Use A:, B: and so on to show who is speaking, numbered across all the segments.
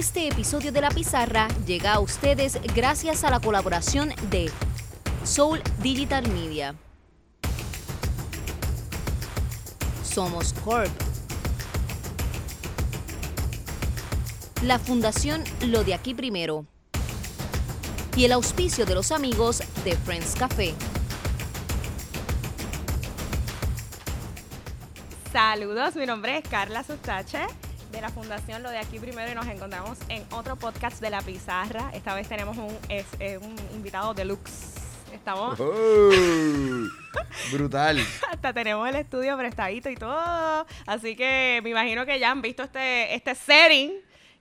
A: Este episodio de La Pizarra llega a ustedes gracias a la colaboración de Soul Digital Media. Somos Corp. La Fundación Lo de Aquí Primero. Y el auspicio de los amigos de Friends Café.
B: Saludos, mi nombre es Carla Sustache de la Fundación Lo de Aquí Primero y nos encontramos en otro podcast de La Pizarra. Esta vez tenemos un, es, eh, un invitado deluxe. Estamos,
C: Oh, brutal.
B: hasta tenemos el estudio prestadito y todo. Así que me imagino que ya han visto este, este setting.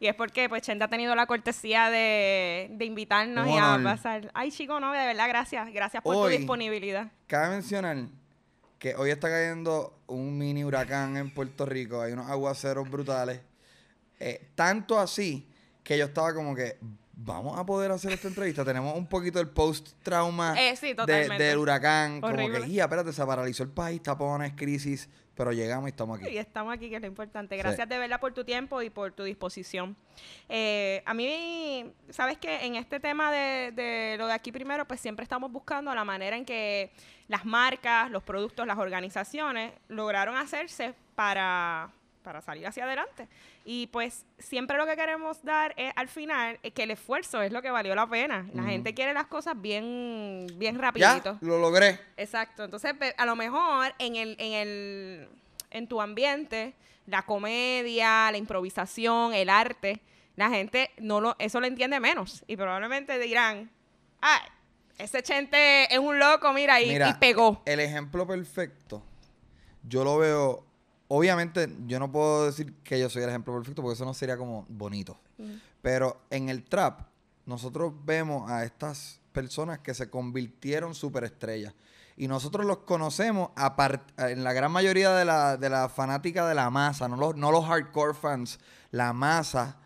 B: Y es porque pues Chente ha tenido la cortesía de, de invitarnos y a pasar. Ay, chico, no, de verdad, gracias. Gracias por
C: Hoy-
B: tu disponibilidad.
C: Cabe mencionar que hoy está cayendo un mini huracán en Puerto Rico. Hay unos aguaceros brutales. Eh, tanto así que yo estaba como que, vamos a poder hacer esta entrevista. Tenemos un poquito el post-trauma
B: Eh, sí,
C: de- del huracán. Como que, ya, espérate, se paralizó el país, tapones, crisis. Pero llegamos y estamos
B: Y
C: aquí.
B: estamos aquí, que es lo importante.
C: Sí.
B: Gracias de verdad por tu tiempo y por tu disposición. Eh, a mí, sabes que en este tema de, de lo de aquí primero, pues siempre estamos buscando la manera en que las marcas, los productos, las organizaciones lograron hacerse para, para salir hacia adelante. Y pues siempre lo que queremos dar es al final es que el esfuerzo es lo que valió la pena. La gente quiere las cosas bien, bien
C: Ya,
B: rapidito.
C: lo logré.
B: Exacto. Entonces, pe- a lo mejor en el, en el, en tu ambiente, la comedia, la improvisación, el arte, la gente no lo, eso lo entiende menos. Y probablemente dirán, ay, ese chente es un loco, mira, y,
C: Mira,
B: y pegó.
C: El ejemplo perfecto, yo lo veo. Obviamente, yo no puedo decir que yo soy el ejemplo perfecto porque eso no sería como bonito. Pero en el trap, nosotros vemos a estas personas que se convirtieron superestrellas. Y nosotros los conocemos en la gran mayoría de la, de la fanática de la masa, no los, no los hardcore fans. La masa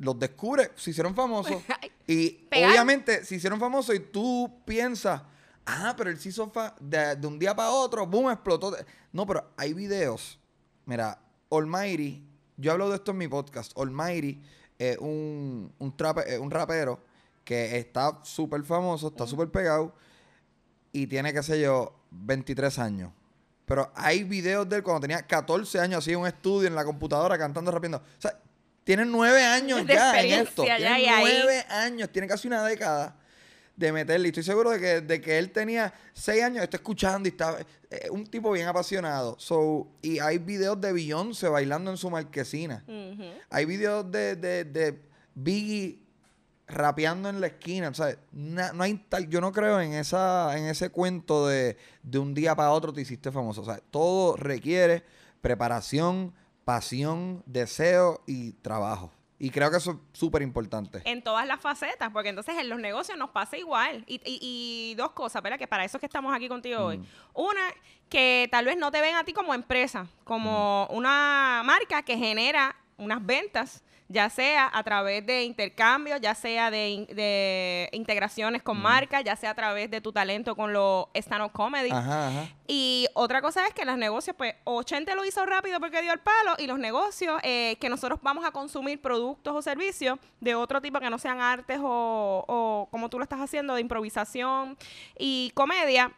C: los descubre, se hicieron famosos. y obviamente se hicieron famosos y tú piensas, ah, pero él se hizo fa- de, de un día para otro, boom, explotó. No, pero hay videos. Mira, Almighty, yo hablo de esto en mi podcast. Almighty es un, un, trape- eh, un rapero que está súper famoso, está súper pegado y tiene, qué sé yo, 23 años. Pero hay videos de él cuando tenía 14 años, así en un estudio en la computadora cantando, rapiendo. O sea, tienen nueve años
B: De
C: ya en esto.
B: ya,
C: Tienen
B: ahí-
C: nueve años, tiene casi una década de meterle. Y estoy seguro de que, de que él tenía seis años, está escuchando y está eh, un tipo bien apasionado. So, y hay videos de Beyoncé bailando en su marquesina. Hay videos de, de, de Biggie rapeando en la esquina. O sea, na- no hay tal, yo no creo en esa, en ese cuento de, de un día para otro te hiciste famoso. O sea, todo requiere preparación, pasión, deseo y trabajo. Y creo que eso es súper importante.
B: En todas las facetas, porque entonces en los negocios nos pasa igual. Y, y- y dos cosas, ¿verdad? Que para eso es que estamos aquí contigo hoy. Una, que tal vez no te ven a ti como empresa, como una marca que genera unas ventas, ya sea a través de intercambios, ya sea de, in- de integraciones con marcas, ya sea a través de tu talento con los stand-up comedy.
C: Ajá, ajá.
B: Y otra cosa es que los negocios, pues, 80 lo hizo rápido porque dio el palo, y los negocios eh, que nosotros vamos a consumir productos o servicios de otro tipo que no sean artes o, o como tú lo estás haciendo, de improvisación y comedia.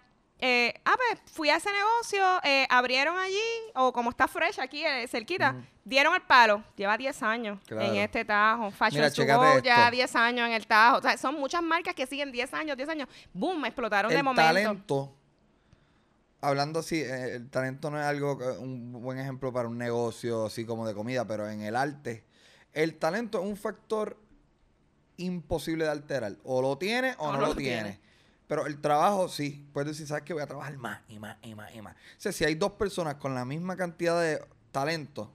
B: Eh, ah, pues fui a ese negocio, eh, abrieron allí, o como está fresh aquí eh, cerquita, dieron el palo. Lleva 10 años
C: Claro.
B: en este tajo. Fashion
C: Mira,
B: to
C: chécate
B: Go ya
C: esto.
B: 10 años en el tajo. O sea, son muchas marcas que siguen 10 años, 10 años. Boom, explotaron de
C: el
B: momento.
C: talento, hablando así, eh, el talento no es algo, que- un buen ejemplo para un negocio así como de comida, pero en el arte, el talento es un factor imposible de alterar. O lo tiene o, no, lo, tiene. Pero el trabajo sí, puedes decir, ¿sabes qué? Voy a trabajar más y más y más y más. O sea, si hay dos personas con la misma cantidad de talento,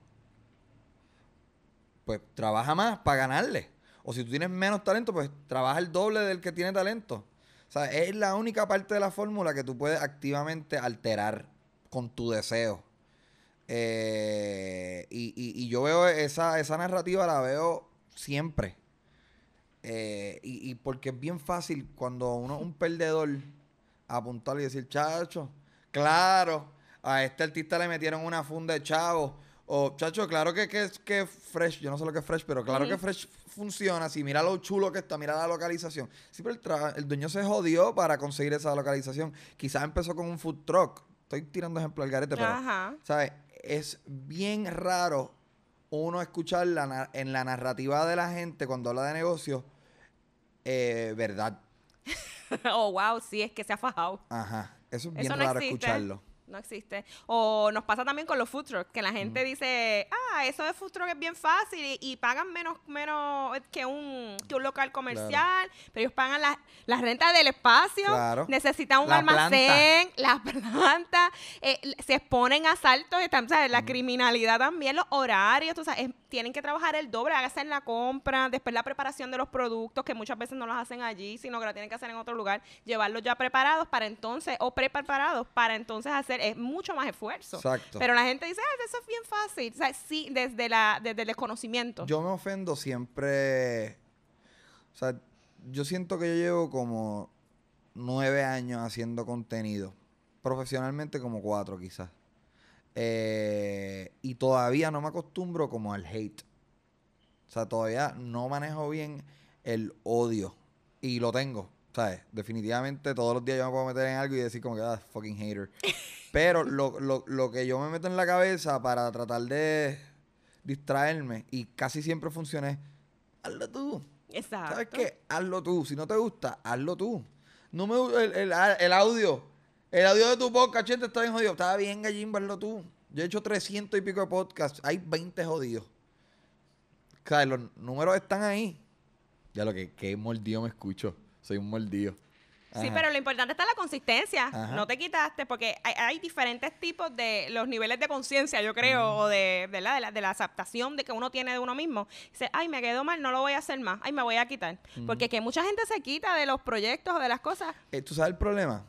C: pues trabaja más para ganarle. O si tú tienes menos talento, pues trabaja el doble del que tiene talento. O sea, es la única parte de la fórmula que tú puedes activamente alterar con tu deseo. Eh, y, y- y yo veo esa, esa narrativa, la veo siempre. Eh, y, y porque es bien fácil cuando uno es un perdedor apuntar y decir, chacho, claro, a este artista le metieron una funda de chavo O, chacho, claro que, que, es- que Fresh, yo no sé lo que es Fresh, pero claro que Fresh funciona. Si mira lo chulo que está, mira la localización. Sí, pero el, el dueño se jodió para conseguir esa localización. Quizás empezó con un food truck. Estoy tirando ejemplo al garete, pero,
B: Ajá.
C: ¿sabes? Es bien raro uno escuchar la en la narrativa de la gente cuando habla de negocio, eh, verdad.
B: oh, wow, sí, es que se ha fajado.
C: Ajá. Eso es bien
B: Eso no
C: raro
B: existe.
C: escucharlo.
B: No existe. O nos pasa también con los food trucks, que la gente dice, ah, eso de food truck es bien fácil y, y pagan menos menos que un, que un local comercial, pero ellos pagan la, la renta del espacio,
C: Claro.
B: necesitan un
C: La
B: almacén, las plantas, eh, se exponen a asaltos, están, ¿sabes?
C: Mm.
B: la criminalidad también, los horarios, tú sabes, es- tienen que trabajar el doble, hacer la compra, después la preparación de los productos, que muchas veces no los hacen allí, sino que lo tienen que hacer en otro lugar, llevarlos ya preparados para entonces, o pre-preparados para entonces hacer, es mucho más esfuerzo.
C: Exacto.
B: Pero la gente dice, ah, eso es bien fácil. O sea, sí, desde, la, desde el desconocimiento.
C: Yo me ofendo siempre. O sea, yo siento que yo llevo como nueve años haciendo contenido. Profesionalmente como cuatro quizás. Eh, y todavía no me acostumbro como al hate. O sea, todavía no manejo bien el odio. Y lo tengo. ¿Sabes? Definitivamente todos los días yo me puedo meter en algo y decir como que, ah, fucking hater. Pero lo, lo, lo que yo me meto en la cabeza para tratar de distraerme y casi siempre funciona es, hazlo tú.
B: Exacto.
C: ¿Sabes qué? Hazlo tú. Si no te gusta, hazlo tú. No me el, el, el audio. El audio de tu podcast, gente, está bien jodido. Está bien, Gallimba, hazlo tú. Yo he hecho 300 y pico de podcasts. Hay 20 jodidos. O sea, los números están ahí. Ya lo que, que mordido me escucho. Soy un mordido.
B: Sí, pero lo importante está la consistencia.
C: Ajá.
B: No te quitaste, porque hay, hay diferentes tipos de los niveles de conciencia, yo creo, o de, de, la, de, la, de la aceptación de que uno tiene de uno mismo. Dice, ay, me quedó mal, no lo voy a hacer más. Ay, me voy a quitar. Porque que mucha gente se quita de los proyectos o de las cosas.
C: Eh, ¿Tú sabes el problema?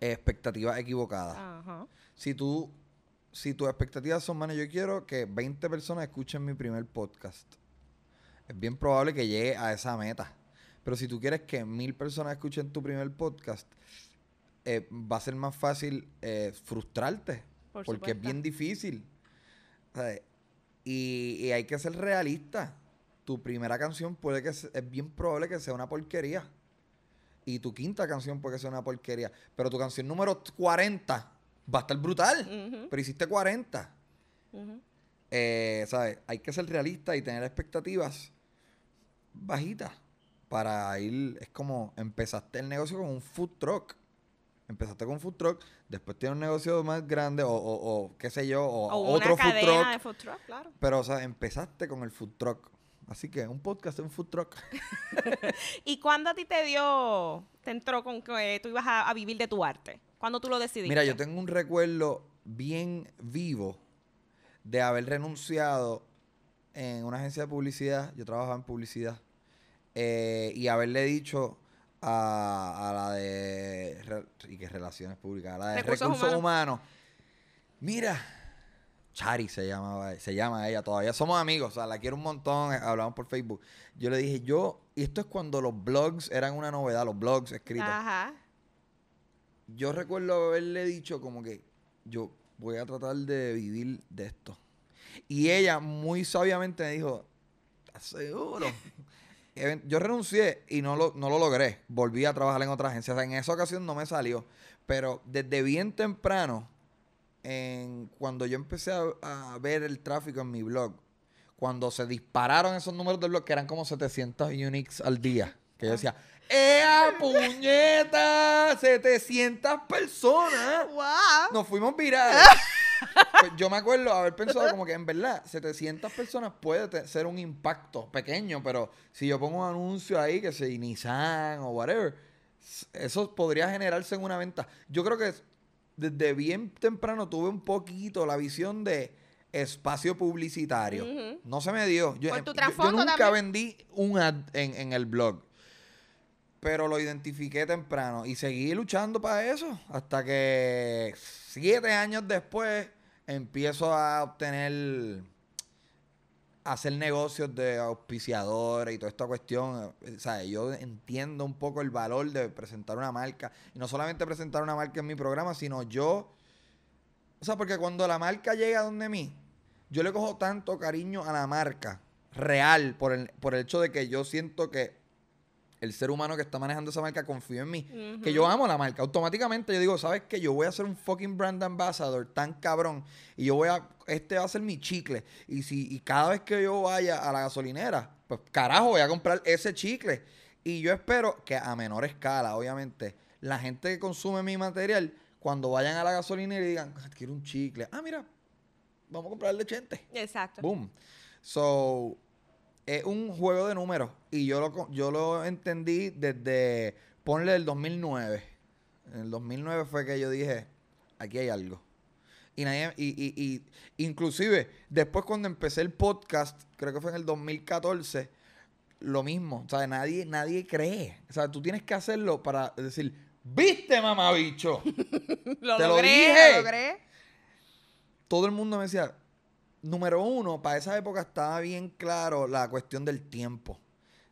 C: Expectativas equivocadas.
B: Ajá.
C: Si tú, si tus expectativas son, mano, yo quiero que 20 personas escuchen mi primer podcast. Es bien probable que llegue a esa meta. Pero si tú quieres que mil personas escuchen tu primer podcast, eh, va a ser más fácil eh, frustrarte.
B: Por
C: porque es bien difícil. ¿sabes? Y, y hay que ser realista. Tu primera canción puede que se- es bien probable que sea una porquería. Y tu quinta canción puede que sea una porquería. Pero tu canción número 40 va a estar brutal. Pero hiciste 40.
B: Ujú.
C: Eh, ¿sabes? Hay que ser realista y tener expectativas bajitas para ir. Es como empezaste el negocio con un food truck. Empezaste con un food truck, después tienes un negocio más grande o, o- o qué sé yo, o,
B: O
C: otro
B: una
C: food
B: cadena
C: truck.
B: de food truck, claro.
C: Pero, o sea, empezaste con el food truck. Así que un podcast es un food truck.
B: ¿Y cuándo a ti te dio, te entró con que tú ibas a, a vivir de tu arte? ¿Cuándo tú lo decidiste?
C: Mira, yo tengo un recuerdo bien vivo de haber renunciado en una agencia de publicidad. Yo trabajaba en publicidad. Eh, y haberle dicho a, a la de. re- ¿Y qué relaciones públicas? A la de
B: Recursos
C: recursos,
B: humanos.
C: humanos. Mira. Chari se llamaba, se llama ella todavía. Somos amigos, o sea, la quiero un montón, eh, hablamos por Facebook. Yo le dije, yo, y esto es cuando los blogs eran una novedad, los blogs escritos
B: Ajá.
C: yo recuerdo haberle dicho como que yo voy a tratar de vivir de esto. Y ella muy sabiamente me dijo, ¿estás seguro? Yo renuncié y no lo, no lo logré. Volví a trabajar en otra agencia. O sea, en esa ocasión no me salió. Pero desde bien temprano, en, cuando yo empecé a, a ver el tráfico en mi blog, cuando se dispararon esos números del blog, que eran como 700 uniques al día, que yo decía, ¡Ea, puñeta! 700 personas.
B: ¡Wow!
C: Nos fuimos virales. Pues yo me acuerdo haber pensado como que en verdad 700 personas puede ser un impacto pequeño, pero si yo pongo un anuncio ahí que se Nissan o whatever, eso podría generarse en una venta. Yo creo que desde bien temprano tuve un poquito la visión de espacio publicitario. No se me dio. Yo,
B: Por tu
C: yo- yo nunca
B: también.
C: vendí un ad en, en el blog. Pero lo identifiqué temprano y seguí luchando para eso hasta que siete años después empiezo a obtener, a hacer negocios de auspiciadores y toda esta cuestión. O sea, yo entiendo un poco el valor de presentar una marca. Y no solamente presentar una marca en mi programa, sino yo... O sea, porque cuando la marca llega donde mí, yo le cojo tanto cariño a la marca real por el, por el hecho de que yo siento que el ser humano que está manejando esa marca confía en mí. Que yo amo la marca. Automáticamente yo digo, ¿sabes qué? Yo voy a ser un fucking brand ambassador tan cabrón. Y yo voy a, este va a ser mi chicle. Y si, y cada vez que yo vaya a la gasolinera, pues carajo, voy a comprar ese chicle. Y yo espero que a menor escala, obviamente, la gente que consume mi material, cuando vayan a la gasolinera y digan, "Ah, quiero un chicle. Ah, mira, vamos a comprarle chente.
B: Exacto.
C: Boom. So, es un juego de números. Y yo lo, yo lo entendí desde, ponle el 2009. En el 2009 fue que yo dije, aquí hay algo. Y nadie, y, y, y inclusive, después cuando empecé el podcast, creo que fue en el 2014, lo mismo. O sea, nadie, nadie cree. O sea, tú tienes que hacerlo para decir, ¿viste, mamabicho?
B: Lo
C: Te lo dije.
B: lo logré.
C: todo el mundo me decía, número uno, para esa época estaba bien claro la cuestión del tiempo.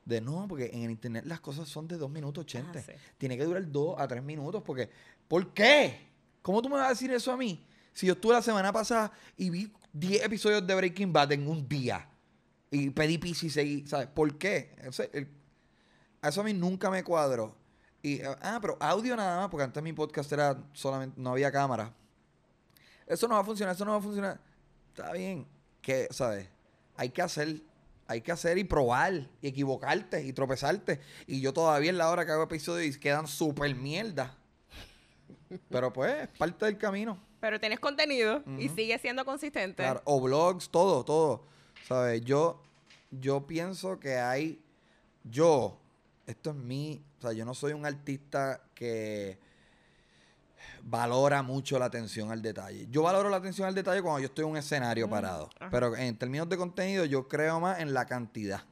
C: De no, porque en el internet las cosas son de 2 minutos 80.
B: Ah, sí.
C: Tiene que durar 2 a 3 minutos, porque, ¿por qué? ¿Cómo tú me vas a decir eso a mí? Si yo estuve la semana pasada y vi 10 episodios de Breaking Bad en un día y pedí pizza y seguí, ¿sabes? ¿Por qué? El- eso a mí nunca me cuadró. Y, ah, pero audio nada más, porque antes mi podcast era solamente, no había cámara. Eso no va a funcionar, eso no va a funcionar. Está bien, que, ¿sabes? Hay que hacer, hay que hacer y probar, y equivocarte, y tropezarte. Y yo todavía en la hora que hago episodios quedan súper mierda. Pero pues, es parte del camino.
B: Pero tienes contenido y
C: Ujú.
B: sigues siendo consistente.
C: Claro, o blogs, todo, todo. ¿Sabes? Yo, yo pienso que hay. Yo, esto es mi. O sea, yo no soy un artista que valora mucho la atención al detalle. Yo valoro la atención al detalle cuando yo estoy en un escenario parado.
B: ajá.
C: Pero en términos de contenido, yo creo más en la cantidad.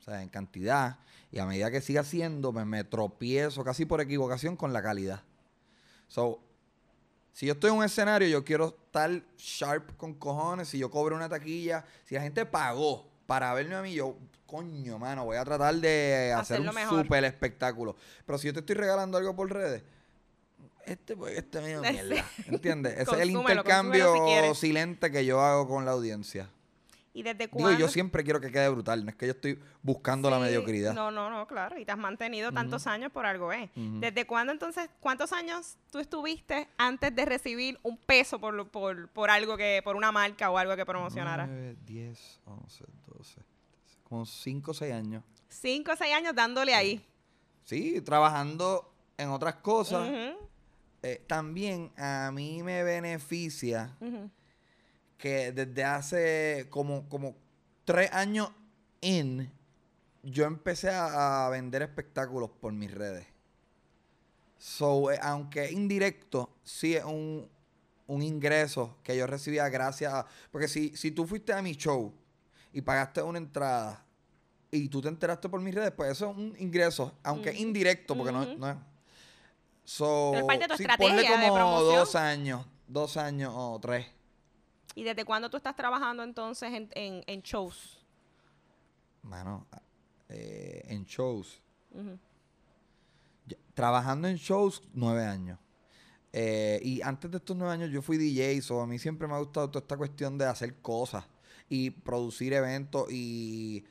C: O sea, en cantidad. Y a medida que siga haciendo, pues me tropiezo casi por equivocación con la calidad. So, si yo estoy en un escenario, yo quiero estar sharp con cojones. Si yo cobro una taquilla, si la gente pagó para verme a mí, yo, coño, mano, voy a tratar de hacer
B: Hacerlo
C: un
B: mejor.
C: super espectáculo. Pero si yo te estoy regalando algo por redes, este, pues, este medio mierda. ¿Entiendes? Ese es el intercambio
B: si
C: silente que yo hago con la audiencia.
B: ¿Y desde
C: Digo,
B: cuándo?
C: yo siempre quiero que quede brutal. No es que yo estoy buscando la mediocridad.
B: No, no, no, claro. Y te has mantenido tantos años por algo, ¿eh? ¿Desde cuándo entonces, cuántos años tú estuviste antes de recibir un peso por, lo- por, por algo que, por una marca o algo que promocionara?
C: 9, 10, 11, 12, como 5 o 6 años.
B: Cinco o seis años dándole ahí.
C: Sí, trabajando en otras cosas.
B: Ujú,
C: Eh, también a mí me beneficia que desde hace como, como tres años in, yo empecé a, a vender espectáculos por mis redes. So, eh, aunque indirecto, sí es un, un ingreso que yo recibía gracias a... Porque si, si tú fuiste a mi show y pagaste una entrada y tú te enteraste por mis redes, pues eso es un ingreso, aunque indirecto, porque no, no es... So,
B: Pero es parte de tu
C: sí,
B: estrategia
C: ponle
B: de
C: como
B: promoción.
C: dos años, dos años o tres.
B: ¿Y desde cuándo tú estás trabajando entonces en, en, en shows?
C: Mano, a- eh, en shows. Trabajando en shows, nueve años. Eh, y antes de estos nueve años yo fui DJ, so a mí siempre me ha gustado toda esta cuestión de hacer cosas y producir eventos y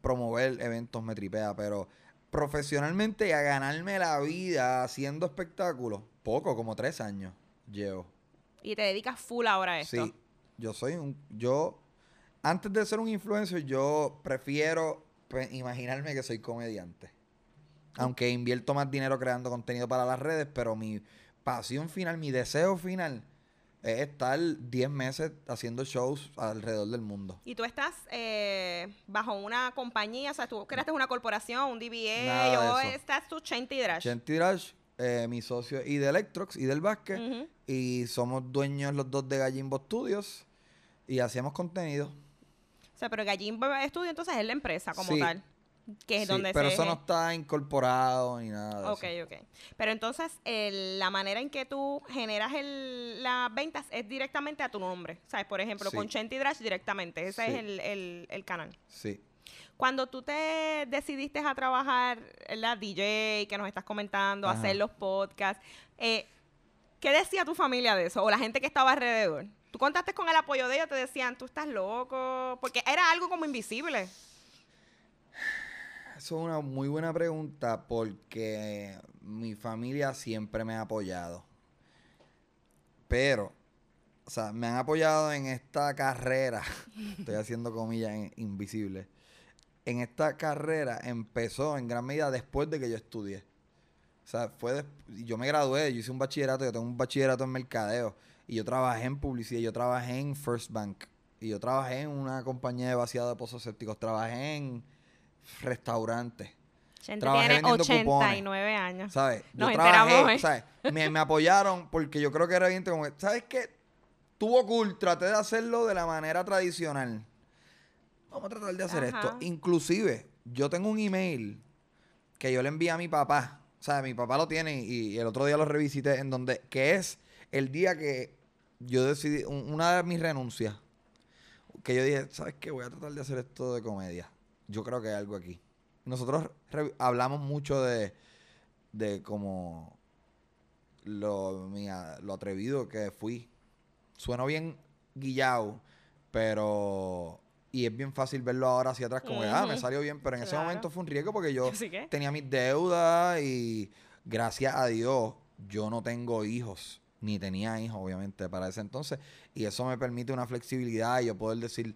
C: promover eventos me tripea, pero profesionalmente y a ganarme la vida haciendo espectáculos, poco, como tres años llevo.
B: Y te dedicas full ahora a esto.
C: Sí, yo soy un. Yo, antes de ser un influencer, yo prefiero pues, imaginarme que soy comediante. Aunque invierto más dinero creando contenido para las redes, pero mi pasión final, mi deseo final es estar 10 meses haciendo shows alrededor del mundo.
B: Y tú estás eh, bajo una compañía, o sea, tú creaste una corporación, un DBA, o estás tú Chanty Drash.
C: Chenti Drash, eh, mi socio y de Electrox y del básquet.
B: Ujú.
C: Y somos dueños los dos de Gallimbo Studios. Y hacíamos contenido.
B: O sea, pero Gallín Studio entonces es la empresa como
C: Sí.
B: tal. Que es
C: Sí,
B: donde
C: pero
B: se...
C: eso no está incorporado ni nada de
B: Ok,
C: eso.
B: ok. Pero entonces, la manera en que tú generas el- las ventas es directamente a tu nombre. ¿Sabes? Por ejemplo,
C: Sí.
B: con Chanty Drash directamente. Ese
C: Sí.
B: es el, el- el canal.
C: Sí.
B: Cuando tú te decidiste a trabajar la DJ, que nos estás comentando,
C: Ajá.
B: hacer los podcasts, eh, ¿qué decía tu familia de eso? O la gente que estaba alrededor. Tú contaste con el apoyo de ellos, te decían, tú estás loco, porque era algo como invisible.
C: Es una muy buena pregunta porque mi familia siempre me ha apoyado. Pero, o sea, me han apoyado en esta carrera. Estoy haciendo comillas en- invisibles. En esta carrera empezó en gran medida después de que yo estudié. O sea, fue yo me gradué, yo hice un bachillerato, yo tengo un bachillerato en mercadeo. Y yo trabajé en publicidad, yo trabajé en First Bank. Y yo trabajé en una compañía de vaciado de pozos sépticos. Trabajé en restaurantes.
B: Gente
C: Trabajé
B: tiene
C: vendiendo cupones.
B: 89 años.
C: ¿Sabes?
B: Nos
C: yo trabajé. ¿sabes? Me, me apoyaron porque yo creo que era bien ¿sabes qué? Tuvo cool, traté de hacerlo de la manera tradicional. Vamos a tratar de hacer
B: Ajá.
C: esto. Inclusive, yo tengo un email que yo le envié a mi papá. O sea, mi papá lo tiene y, y el otro día lo revisité en donde, que es el día que yo decidí, un- una de mis renuncias, que yo dije, ¿sabes qué? Voy a tratar de hacer esto de comedia. Yo creo que hay algo aquí. Nosotros hablamos mucho de, de como lo, mi a- lo atrevido que fui. Sueno bien guillao, pero... Y es bien fácil verlo ahora hacia atrás como que, ah, me salió bien, pero en ese momento fue un riesgo porque yo tenía mis deudas y gracias a Dios yo no tengo hijos, ni tenía hijos obviamente para ese entonces, y eso me permite una flexibilidad y yo poder decir,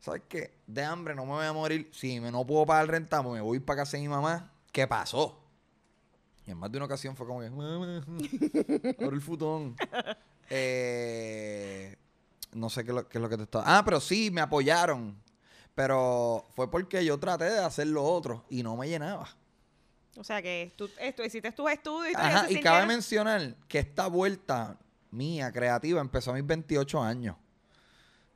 C: ¿sabes qué? De hambre no me voy a morir, si me no puedo pagar renta, pues me voy para casa de mi mamá, ¿qué pasó? Y en más de una ocasión fue como que, mamá, por el futón. Eh, no sé qué, es lo- qué es lo que te estaba... Ah, pero sí, me apoyaron. Pero fue porque yo traté de hacer lo otro y no me llenaba.
B: o sea que tú esto, hiciste tus estudios y
C: Ajá, y cabe mencionar que esta vuelta mía creativa empezó a mis 28 años.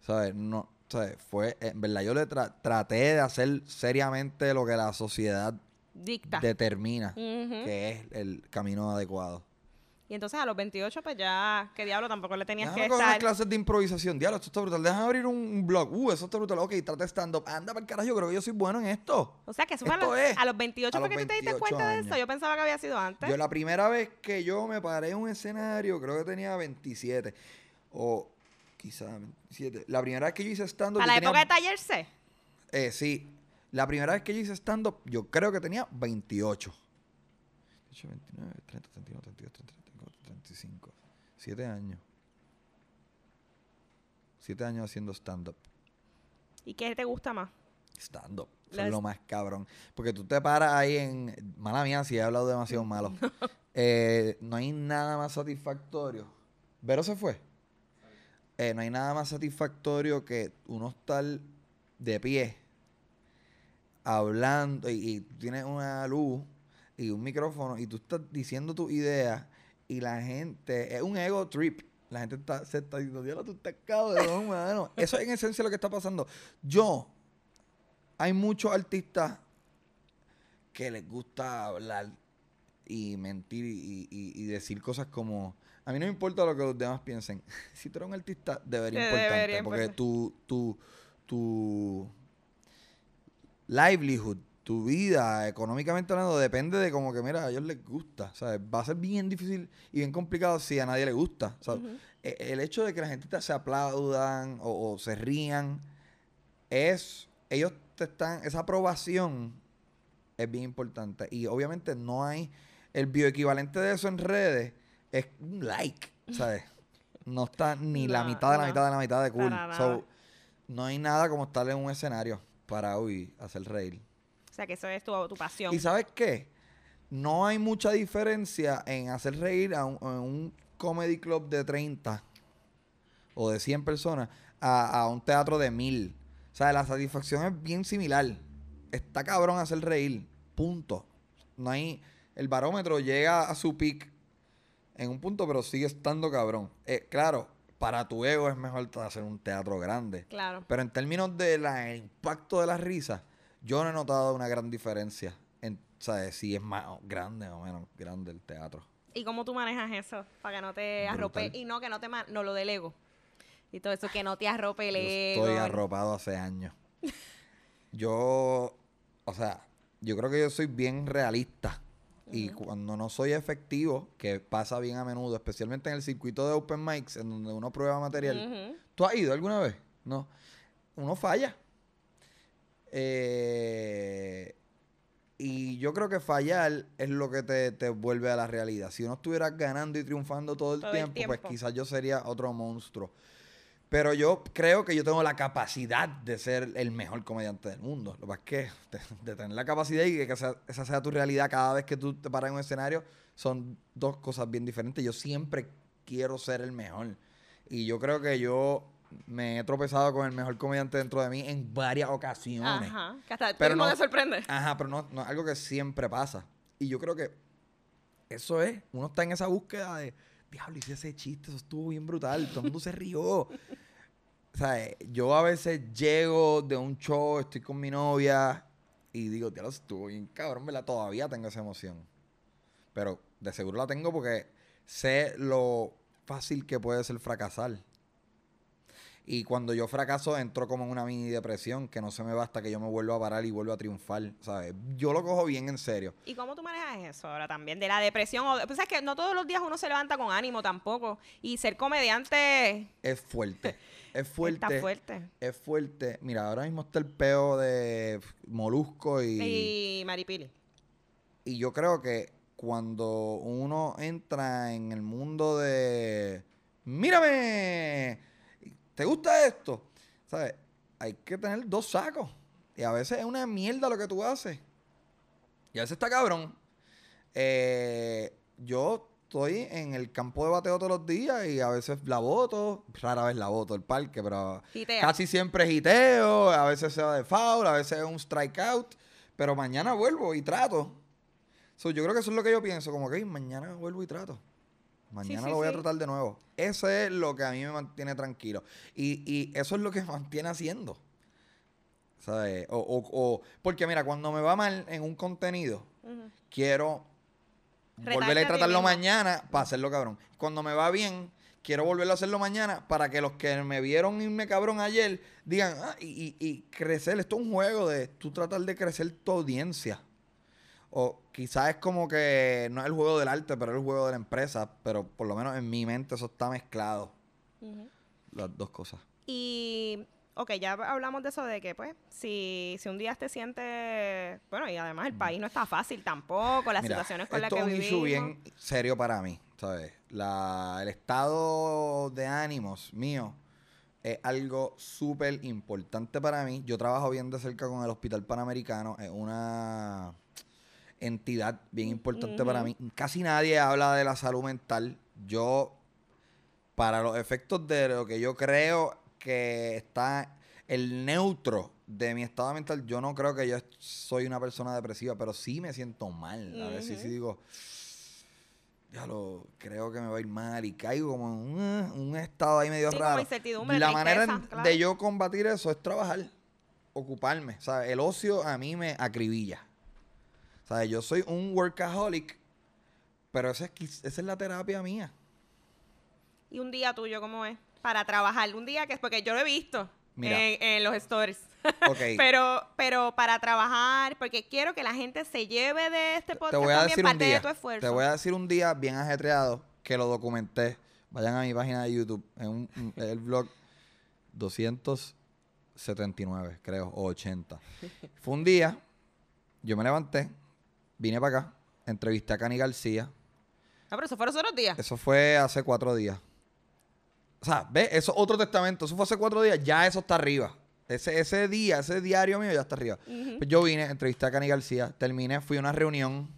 C: ¿Sabes? No, ¿sabes? Fue, en verdad, yo le tra- traté de hacer seriamente lo que la sociedad
B: dicta.
C: determina que es el camino adecuado.
B: Y entonces a los 28, pues ya, ¿qué diablo? Tampoco le tenías
C: Déjame
B: que
C: coger unas
B: estar.
C: clases de improvisación. Diablo, esto está brutal. Déjame abrir un, un blog. Uh, eso está brutal. Ok, trata stand-up. Anda para el carajo, yo creo que yo soy bueno en esto.
B: O sea que eso fue a los,
C: es.
B: a los 28
C: A
B: fue
C: los
B: que tú te diste
C: 28
B: cuenta de eso.
C: años.
B: Yo pensaba que había sido antes.
C: Yo la primera vez que yo me paré en un escenario, creo que tenía 27. O quizás 27. La primera vez que yo hice stand-up...
B: Para la época de taller C.
C: eh, sí. La primera vez que yo hice stand-up, yo creo que tenía 28. 28, 29, 30, 31, 32, 33, 34, 35. Siete años. Siete años haciendo stand-up.
B: ¿Y qué te gusta más?
C: Stand-up.
B: Las-
C: es lo más cabrón. Porque tú te paras ahí en. Mala mía, si he hablado demasiado malo. Eh, no hay nada más satisfactorio. ¿Vero se fue? Eh, no hay nada más satisfactorio que uno estar de pie hablando y, y tienes una luz y un micrófono y tú estás diciendo tu idea y la gente es un ego trip. La gente está, se está diciendo, Dios, tú estás cabrón, mano. Eso es en esencia lo que está pasando. Yo, hay muchos artistas que les gusta hablar y mentir y, y- y decir cosas como a mí no me importa lo que los demás piensen si tú eres un artista debería
B: Te
C: importarte
B: debería
C: porque tu tu tu livelihood tu vida económicamente hablando depende de como que mira a ellos les gusta ¿sabes? va a ser bien difícil y bien complicado si a nadie le gusta. E- el hecho de que la gente te- se aplaudan o, o se rían es ellos te están esa aprobación es bien importante y obviamente no hay el bioequivalente de eso en redes es un like sabes no está ni la mitad de la
B: no.
C: mitad de la mitad de cool
B: Para
C: So, no hay nada como estar en un escenario para hoy hacer reír
B: O sea que eso es tu, tu pasión.
C: y sabes qué no hay mucha diferencia en hacer reír a un, a un comedy club de 30 o de 100 personas a, a un teatro de 1000. O sea, la satisfacción es bien similar. Está cabrón hacer reír. Punto. No hay. El barómetro llega a su peak en un punto, pero sigue estando cabrón. Eh, claro, para tu ego es mejor hacer un teatro grande.
B: Claro.
C: Pero en términos del impacto de la risa, yo no he notado una gran diferencia en ¿sabes? si es más grande o menos grande el teatro.
B: ¿Y cómo tú manejas eso? Para que no te arrope. Y no, que no te... No, lo del ego. Y todo eso, que no te arrope el
C: Yo
B: ego.
C: estoy arropado hace años. Yo, o sea, yo creo que yo soy bien realista Y cuando no soy efectivo, que pasa bien a menudo, especialmente en el circuito de open mics, en donde uno prueba material.
B: Ujú.
C: ¿Tú has ido alguna vez? No. Uno falla. Eh, y yo creo que fallar es lo que te, te vuelve a la realidad. Si uno estuviera ganando y triunfando todo el,
B: Todo el
C: tiempo, pues quizás yo sería otro monstruo. Pero yo creo que yo tengo la capacidad de ser el mejor comediante del mundo. Lo que pasa es que de, tener la capacidad y que esa, esa sea tu realidad cada vez que tú te paras en un escenario son dos cosas bien diferentes. Yo siempre quiero ser el mejor. Y yo creo que yo me he tropezado con el mejor comediante dentro de mí en varias ocasiones.
B: Ajá. Que hasta
C: Pero no-
B: te sorprende.
C: Ajá, pero no, no es algo que siempre pasa. Y yo creo que eso es. Uno está en esa búsqueda de, diablo, hice ese chiste, eso estuvo bien brutal, todo el mundo se rió. Sea, eh, yo a veces llego de un show, estoy con mi novia y digo, diablo, estuvo bien cabrón, ¿verdad? Todavía tengo esa emoción. Pero de seguro la tengo porque sé lo fácil que puede ser fracasar. Y cuando yo fracaso, entro como en una mini depresión que no se me va hasta que yo me vuelvo a parar y vuelvo a triunfar, ¿sabes? Yo lo cojo bien en serio.
B: ¿Y cómo tú manejas eso ahora también? De la depresión. O, pues es que no todos los días uno se levanta con ánimo tampoco. Y ser comediante
C: Es fuerte. Es fuerte.
B: está fuerte.
C: Es fuerte. Mira, ahora mismo está el peo de Molusco y,
B: Y Maripili.
C: y yo creo que cuando uno entra en el mundo de mírame, ¿te gusta esto? ¿Sabes? Hay que tener dos sacos. Y a veces es una mierda lo que tú haces. Y a veces está cabrón. Eh, yo estoy en el campo de bateo todos los días y a veces la voto, rara vez la voto el parque, pero casi siempre hiteo, a veces se va de foul, a veces es un strikeout, pero mañana vuelvo y trato. So, yo creo que eso es lo que yo pienso, como que "Ey, mañana vuelvo y trato. Mañana
B: sí,
C: lo voy a tratar de nuevo. Eso es lo que a mí me mantiene tranquilo. Y, y eso es lo que me mantiene haciendo. ¿Sabes? O, o- o- porque mira, cuando me va mal en un contenido, quiero
B: Retarte
C: volver
B: a
C: tratarlo mañana para hacerlo cabrón. Cuando me va bien, quiero volverlo a hacerlo mañana para que los que me vieron irme cabrón ayer digan, ah, y, y- y crecer. Esto es un juego de tú tratar de crecer tu audiencia. O quizás es como que no es el juego del arte, pero es el juego de la empresa. Pero por lo menos en mi mente eso está mezclado. Las dos cosas.
B: Y, ok, ya hablamos de eso de que, pues, si, si un día te sientes, bueno, y además el país no está fácil tampoco, las
C: Mira,
B: situaciones con las que
C: es un
B: vivimos.
C: issue bien serio para mí, ¿sabes? La, el estado de ánimos mío es algo súper importante para mí. Yo trabajo bien de cerca con el Hospital Panamericano, es una entidad bien importante para mí. Casi nadie habla de la salud mental. Yo, para los efectos de lo que yo creo que está el neutro de mi estado mental, yo no creo que yo soy una persona depresiva, pero sí me siento mal. A veces sí digo, ya lo creo que me va a ir mal y caigo como en un, un estado ahí medio
B: Sí, como
C: raro.
B: incertidumbre,
C: La manera
B: claro.
C: de yo combatir eso es trabajar, ocuparme. ¿sabes? El ocio a mí me acribilla. Yo soy un workaholic, pero esa es, esa es la terapia mía.
B: Y un día tuyo, ¿cómo es? Para trabajar. Un día que es porque yo lo he visto en, en los stories.
C: Ok.
B: pero, pero para trabajar, porque quiero que la gente se lleve de este podcast
C: te voy a
B: también
C: decir un
B: parte
C: día.
B: de tu esfuerzo.
C: Te voy a decir un día bien ajetreado que lo documenté. Vayan a mi página de YouTube, en un, un- el blog 279, creo, o 80. Fue un día, yo me levanté, vine para acá, entrevisté a Cani García.
B: Ah, pero eso fueron otros días.
C: Eso fue hace cuatro días. O sea, ve, eso es otro testamento. Eso fue hace cuatro días, ya eso está arriba. Ese, ese día, ese diario mío ya está arriba. Pues yo vine, entrevisté a Cani García, terminé, fui a una reunión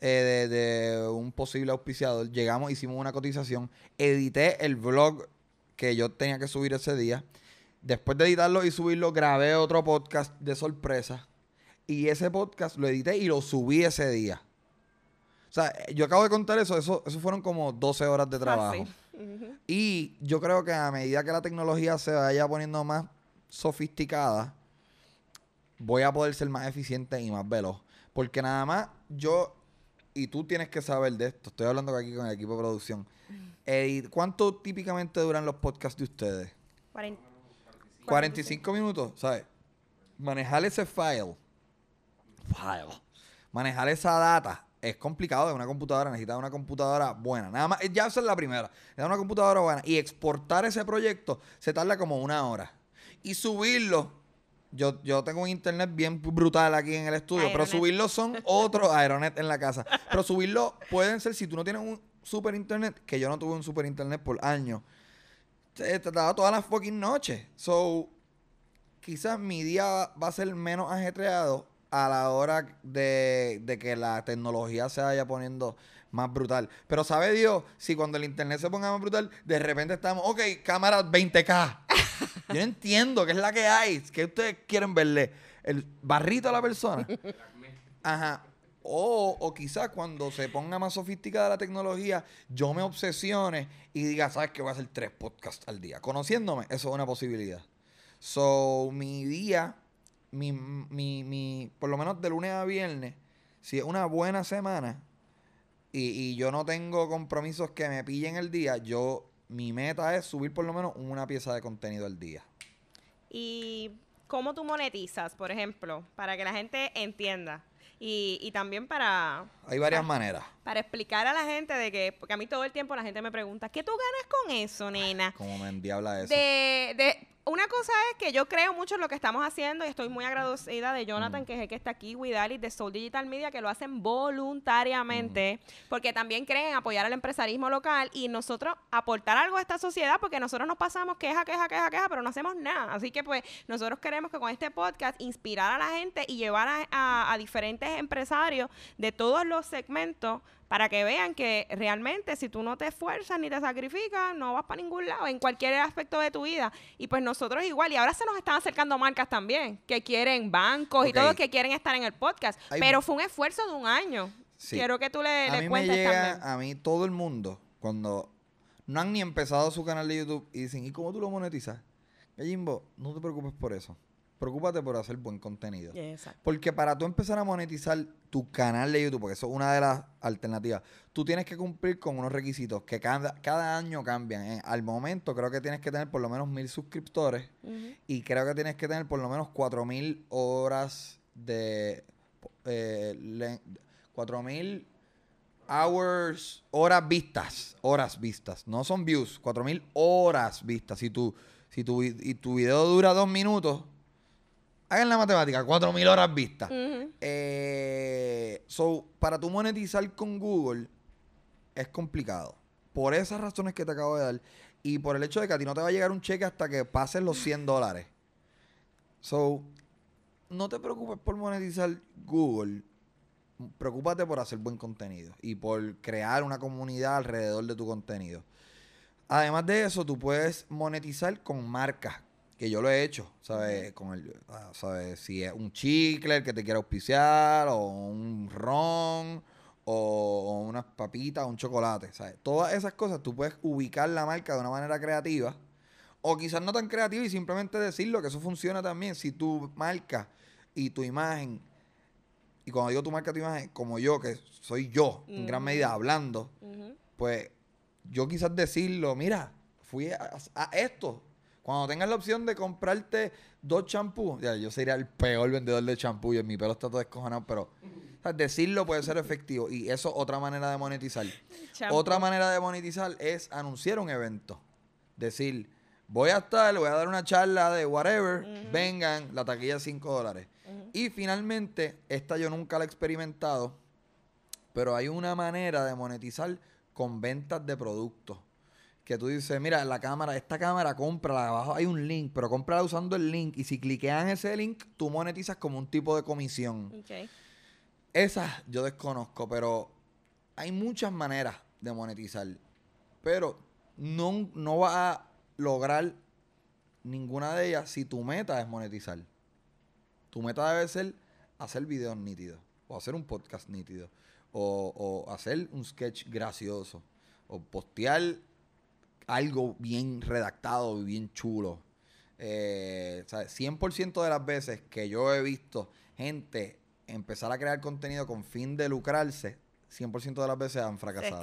C: eh, de, de un posible auspiciador. Llegamos, hicimos una cotización, edité el vlog que yo tenía que subir ese día. Después de editarlo y subirlo, grabé otro podcast de sorpresa. Y ese podcast lo edité y lo subí ese día. O sea, yo acabo de contar eso, eso, eso fueron como 12 horas de trabajo.
B: Fácil. Ujú.
C: Y yo creo que a medida que la tecnología se vaya poniendo más sofisticada, voy a poder ser más eficiente y más veloz. Porque nada más yo, y tú tienes que saber de esto, estoy hablando aquí con el equipo de producción. Eh, ¿Cuánto típicamente duran los podcasts de ustedes?
B: Cuarenta-
C: 45 minutos, ¿sabes? Manejar ese file, file, manejar esa data es complicado de una computadora, necesitas una computadora buena. Nada más, ya esa es la primera. Necesitas una computadora buena. Y exportar ese proyecto se tarda como una hora. Y subirlo, yo, yo tengo un internet bien brutal aquí en el estudio, pero subirlo son otros Aeronet en la casa. Pero subirlo pueden ser, si tú no tienes un super internet, que yo no tuve un super internet por años, te, te daba todas las fucking noches. So, quizás mi día va a ser menos ajetreado a la hora de, de que la tecnología se vaya poniendo más brutal. Pero sabe Dios, si cuando el internet se ponga más brutal, de repente estamos, ok, cámara 20K. Yo no entiendo qué es la que hay. ¿Qué ustedes quieren verle? ¿El barrito a la persona? Ajá. O, o quizás cuando se ponga más sofisticada la tecnología, yo me obsesione y diga, ¿sabes qué? Voy a hacer tres podcasts al día. Conociéndome, eso es una posibilidad. So, mi día, mi, mi, mi, por lo menos de lunes a viernes, si es una buena semana y, y yo no tengo compromisos que me pillen el día, yo, mi meta es subir por lo menos una pieza de contenido al día.
B: ¿Y cómo tú monetizas, por ejemplo, para que la gente entienda? Y, y también para,
C: Hay varias maneras.
B: para explicar a la gente de que, porque a mí todo el tiempo la gente me pregunta, ¿qué tú ganas con eso, nena?
C: Como me endiabla eso.
B: De, de, una cosa es que yo creo mucho en lo que estamos haciendo y estoy muy agradecida de Jonathan,
C: Mm.
B: que es el que está aquí, Widalis, de Soul Digital Media, que lo hacen voluntariamente, porque también creen apoyar al empresarismo local y nosotros aportar algo a esta sociedad, porque nosotros nos pasamos queja, queja, queja, queja, pero no hacemos nada. Así que pues nosotros queremos que con este podcast inspirar a la gente y llevar a, a- a diferentes empresarios de todos los segmentos para que vean que realmente si tú no te esfuerzas ni te sacrificas, no vas para ningún lado en cualquier aspecto de tu vida. Y pues nosotros igual, y ahora se nos están acercando marcas también, que quieren bancos y
C: Ok.
B: todos que quieren estar en el podcast.
C: Hay-
B: Pero fue un esfuerzo de un año.
C: Sí.
B: Quiero que tú le,
C: a me
B: cuentes
C: llega,
B: también.
C: a mí todo el mundo, cuando no han ni empezado su canal de YouTube y dicen, ¿y cómo tú lo monetizas? Jimbo, no te preocupes por eso. Preocúpate por hacer buen contenido.
B: Exacto.
C: Porque para tú empezar a monetizar tu canal de YouTube, porque eso es una de las alternativas, tú tienes que cumplir con unos requisitos que cada, cada año cambian. ¿eh? Al momento creo que tienes que tener por lo menos mil suscriptores y creo que tienes que tener por lo menos 4000 horas de. Eh, le- 4000 hours, horas vistas. Horas vistas. No son views, 4000 horas vistas. Si tu, si tu, y tu video dura dos minutos, hagan la matemática, 4000 horas vistas. Eh, so, para tú monetizar con Google es complicado. Por esas razones que te acabo de dar. Y por el hecho de que a ti no te va a llegar un cheque hasta que pases los 100 dólares. So, no te preocupes por monetizar Google. Preocúpate por hacer buen contenido y por crear una comunidad alrededor de tu contenido. Además de eso, tú puedes monetizar con marcas, que yo lo he hecho, ¿sabes? Con el, ah, ¿sabes? Si es un chicle el que te quiera auspiciar, o un ron, o, o unas papitas, un chocolate, ¿sabes? Todas esas cosas tú puedes ubicar la marca de una manera creativa, o quizás no tan creativa y simplemente decirlo, que eso funciona también. Si tu marca y tu imagen, y cuando digo tu marca, tu imagen, como yo, que soy yo, en gran medida, hablando, pues yo quizás decirlo, mira, fui a, a esto. Cuando tengas la opción de comprarte dos champús, ya, yo sería el peor vendedor de champú y mi pelo está todo descojonado, pero o sea, decirlo puede ser efectivo y eso es otra manera de monetizar. Otra manera de monetizar es anunciar un evento. Decir, voy a estar, voy a dar una charla de whatever, vengan, la taquilla es 5 dólares. Y finalmente, esta yo nunca la he experimentado, pero hay una manera de monetizar con ventas de productos. Que tú dices, mira, la cámara, esta cámara, cómprala, abajo hay un link, pero cómprala usando el link. Y si cliquean ese link, tú monetizas como un tipo de comisión.
B: Ok.
C: Esas yo desconozco, pero hay muchas maneras de monetizar. Pero no, no vas a lograr ninguna de ellas si tu meta es monetizar. Tu meta debe ser hacer videos nítidos, o hacer un podcast nítido, o, o hacer un sketch gracioso, o postear algo bien redactado y bien chulo. Eh, ¿sabes? 100% de las veces que yo he visto gente empezar a crear contenido con fin de lucrarse, 100% de las veces han
B: Se
C: fracasado.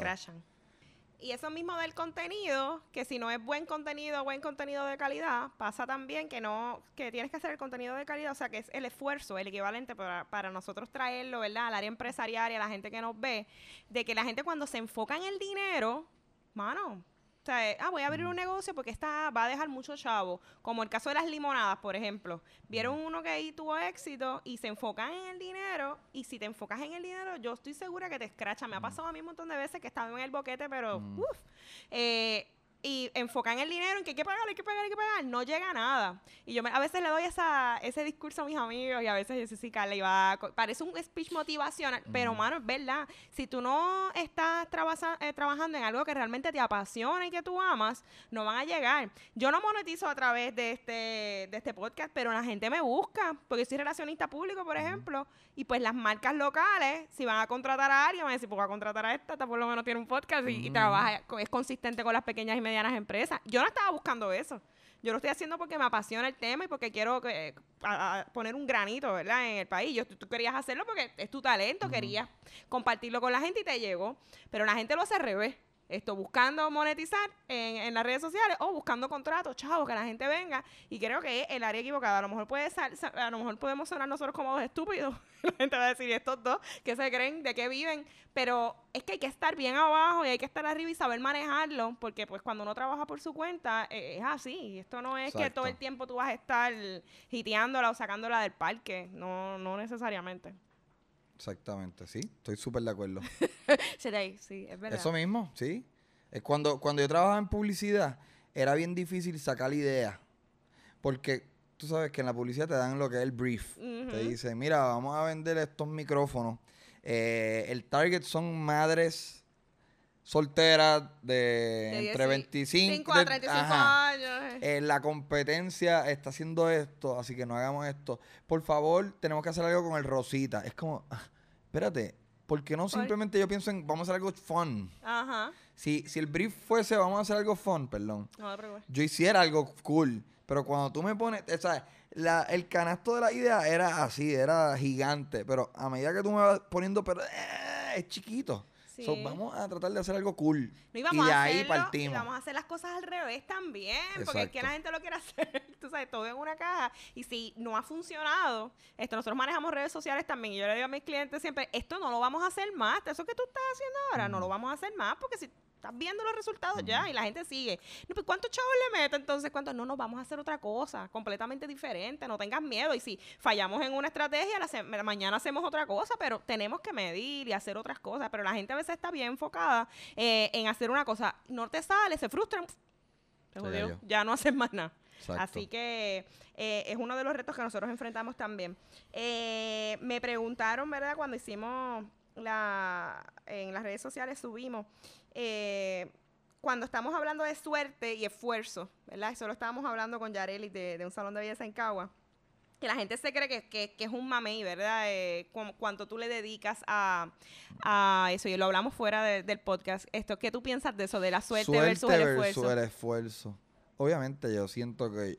B: y eso mismo del contenido, que si no es buen contenido, buen contenido de calidad, pasa también que no, que tienes que hacer el contenido de calidad, o sea, que es el esfuerzo, el equivalente para, para nosotros traerlo, ¿verdad? Al área empresarial y a la gente que nos ve, de que la gente cuando se enfoca en el dinero, mano, o sea, eh, ah, voy a abrir un negocio porque esta va a dejar mucho chavo. Como el caso de las limonadas, por ejemplo. Vieron uno que ahí tuvo éxito y se enfocan en el dinero. Y si te enfocas en el dinero, yo estoy segura que te escracha. Me ha pasado a mí un montón de veces que estaba en el boquete, pero uff. Eh, y enfocan el dinero en que hay que pagar, hay que pagar, hay que pagar, no llega a nada. Y yo me- a veces le doy esa, ese discurso a mis amigos y a veces yo sé, sí, Carla, y va, co- parece un speech motivacional, pero mano, es verdad, si tú no estás trabaza- eh, trabajando en algo que realmente te apasiona y que tú amas, no van a llegar. Yo no monetizo a través de este, de este podcast, pero la gente me busca, porque soy relacionista público, por ejemplo, y pues las marcas locales, si van a contratar a alguien, van a decir, pues voy a contratar a esta, esta por lo menos tiene un podcast y, y trabaja, co- es consistente con las pequeñas y medianas empresas. Yo no estaba buscando eso. Yo lo estoy haciendo porque me apasiona el tema y porque quiero que- a- a poner un granito, ¿verdad? En el país. Yo, tú, tú querías hacerlo porque es tu talento, querías compartirlo con la gente y te llegó. Pero la gente lo hace al revés. Esto buscando monetizar en, en las redes sociales o buscando contratos, chavo, que la gente venga. Y creo que es el área equivocada. A lo mejor puede sal- sa- a lo mejor podemos sonar nosotros como dos estúpidos. la gente va a decir, "¿Y estos dos, que se creen? ¿De qué viven? Pero es que hay que estar bien abajo y hay que estar arriba y saber manejarlo, porque pues cuando uno trabaja por su cuenta, eh, es así. Esto no es que todo el tiempo tú vas a estar hiteándola o sacándola del parque. No, no necesariamente.
C: Exactamente, sí. Estoy súper de acuerdo.
B: Sí, sí, es verdad.
C: Eso mismo, sí. Es cuando, cuando yo trabajaba en publicidad, era bien difícil sacar ideas. Porque tú sabes que en la publicidad te dan lo que es el brief. Te dicen, mira, vamos a vender estos micrófonos. Eh, el target son madres solteras de,
B: De
C: entre
B: 10
C: 25
B: a
C: de-
B: 35
C: ajá.
B: años. eh.
C: Eh, la competencia está haciendo esto, así que no hagamos esto. Por favor, tenemos que hacer algo con el Rosita. Es como, ah, espérate, ¿por qué no simplemente yo pienso en vamos a hacer algo fun?
B: Ajá.
C: Si, si el brief fuese vamos a hacer algo fun, perdón,
B: No preocupes.
C: yo hiciera algo cool. Pero cuando tú me pones, ¿sabes? La, el canasto de la idea era así, era gigante. Pero a medida que tú me vas poniendo, pero eh, es chiquito.
B: Sí.
C: So, vamos a tratar de hacer algo cool.
B: No
C: y
B: íbamos
C: de
B: a
C: ahí partimos.
B: Y vamos a hacer las cosas al revés también. Porque es que la gente lo quiere hacer. Tú sabes, todo en una caja. Y si no ha funcionado, esto nosotros manejamos redes sociales también. Y yo le digo a mis clientes siempre, esto no lo vamos a hacer más. Eso que tú estás haciendo ahora, no lo vamos a hacer más. Porque si estás viendo los resultados ya y la gente sigue. No, pues, ¿Cuántos chavos le meto entonces? ¿Cuántos? No, nos vamos a hacer otra cosa completamente diferente. No tengas miedo. Y si fallamos en una estrategia, la se- mañana hacemos otra cosa, pero tenemos que medir y hacer otras cosas. Pero la gente a veces está bien enfocada eh, en hacer una cosa. No te sale, se frustran. Jodió, ya no haces más nada.
C: Exacto.
B: Así que eh, es uno de los retos que nosotros enfrentamos también. Eh, me preguntaron, ¿verdad? Cuando hicimos la, en las redes sociales, subimos, eh, cuando estamos hablando de suerte y esfuerzo, ¿verdad? Eso lo estábamos hablando con Yareli de, de un salón de belleza en Cagua. Que la gente se cree que, que- que es un mamey, ¿verdad? Eh, cu- cuánto tú le dedicas a, a eso. Y lo hablamos fuera de- del podcast. Esto, ¿Qué tú piensas de eso? De la suerte, versus el esfuerzo.
C: versus el esfuerzo. Obviamente yo siento que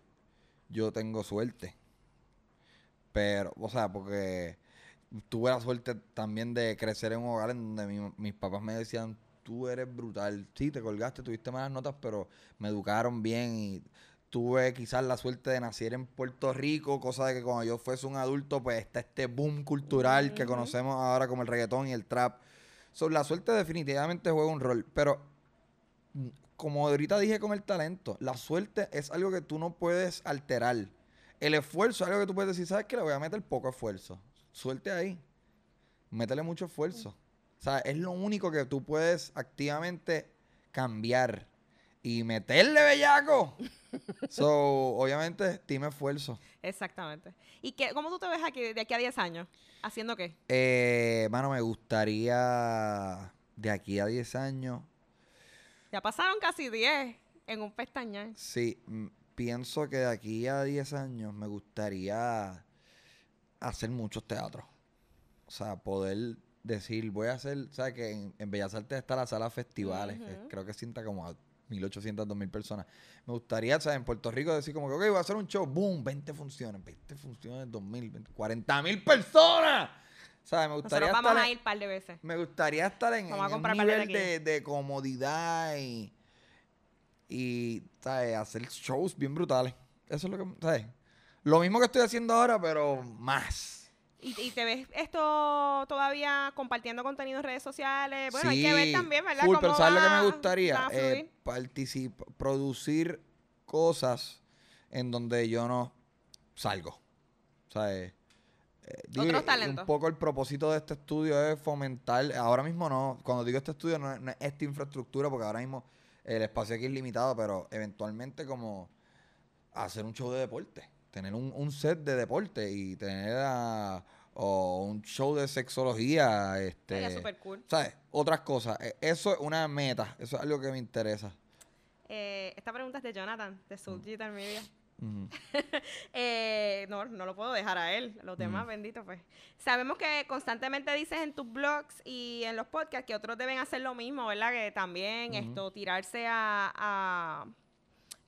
C: yo tengo suerte. Pero, o sea, porque tuve la suerte también de crecer en un hogar en donde mi- mis papás me decían, tú eres brutal. Sí, te colgaste, tuviste malas notas, pero me educaron bien y tuve quizás la suerte de nacer en Puerto Rico, cosa de que cuando yo fuese un adulto, pues está este boom cultural que conocemos ahora como el reggaetón y el trap. So, la suerte definitivamente juega un rol, pero mm, como ahorita dije con el talento, la suerte es algo que tú no puedes alterar. El esfuerzo es algo que tú puedes decir, ¿sabes qué? Le voy a meter poco esfuerzo. Suerte ahí. Métele mucho esfuerzo. O sea, es lo único que tú puedes activamente cambiar y meterle bellaco. so, obviamente, team esfuerzo.
B: Exactamente. ¿Y qué, cómo tú te ves aquí, de aquí a 10 años? ¿Haciendo qué?
C: Eh, mano, me gustaría de aquí a 10 años
B: Ya pasaron casi 10 en un pestañar.
C: Sí, pienso que de aquí a 10 años me gustaría hacer muchos teatros. O sea, poder decir, voy a hacer, ¿sabes? Que en, en Bellas Artes está la sala festivales, que creo que sienta como a 1800, 2000 personas. Me gustaría, ¿sabes? En Puerto Rico decir como que, ok, voy a hacer un show, boom, 20 funciones, 20 funciones, 2000, 20, 40 mil personas. ¿Sabes? Me gustaría
B: Nosotros vamos
C: estar
B: a ir un par de veces.
C: Me gustaría estar en,
B: Vamos a
C: en un
B: de
C: nivel de, de comodidad y, y ¿sabes? hacer shows bien brutales. Eso es lo que, ¿sabes? Lo mismo que estoy haciendo ahora, pero más.
B: ¿Y, y te ves esto todavía compartiendo contenido en redes sociales? Bueno, hay que ver también, ¿verdad?
C: full,
B: cómo
C: pero ¿sabes lo que me gustaría? Eh,
B: fluir.
C: particip- producir cosas en donde yo no salgo. ¿Sabes? Eh, digo,
B: Otros
C: y- y
B: talentos.
C: Un poco el propósito de este estudio es fomentar, ahora mismo no, cuando digo este estudio no es, no es esta infraestructura, porque ahora mismo el espacio aquí es limitado, pero eventualmente como hacer un show de deporte, tener un, un set de deporte y tener a- o un show de sexología, este,
B: Sería súper cool.
C: ¿sabes? Otras cosas. Eh, Eso es una meta, eso es algo que me interesa.
B: Eh, esta pregunta es de Jonathan, de Soul Guitar Media.
C: Ujú.
B: Eh, no, no lo puedo dejar a él. Los demás,
C: Mm.
B: bendito pues. Sabemos que constantemente dices en tus blogs y en los podcasts que otros deben hacer lo mismo, ¿verdad? Que también esto, tirarse a, a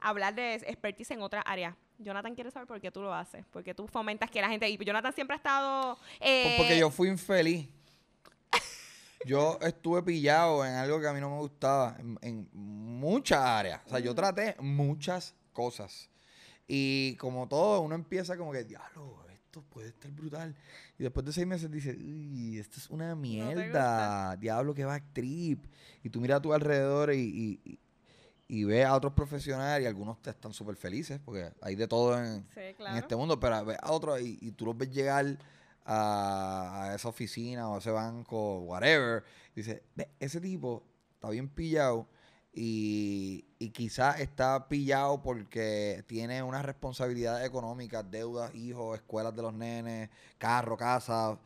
B: hablar de expertise en otras áreas. Jonathan quiere saber por qué tú lo haces, porque tú fomentas que la gente... Y Jonathan siempre ha estado... eh,
C: Pues porque yo fui infeliz. Yo estuve pillado en algo que a mí no me gustaba, en, en muchas áreas. O sea, yo traté muchas cosas. Y como todo, uno empieza como que, diablo, esto puede estar brutal. Y después de seis meses dice, uy, esto es una mierda. Diablo, que va trip. Y tú miras a tu alrededor y, y, y- ves a otros profesionales y algunos te están súper felices porque hay de todo en,
B: Sí,
C: en
B: claro.
C: este mundo, pero ves a otros y, y tú los ves llegar a, a esa oficina o a ese banco, whatever, y dices, "Ve, ese tipo está bien pillado y, y quizás está pillado porque tiene unas responsabilidades económicas, deudas, hijos, escuelas de los nenes, carro, casa,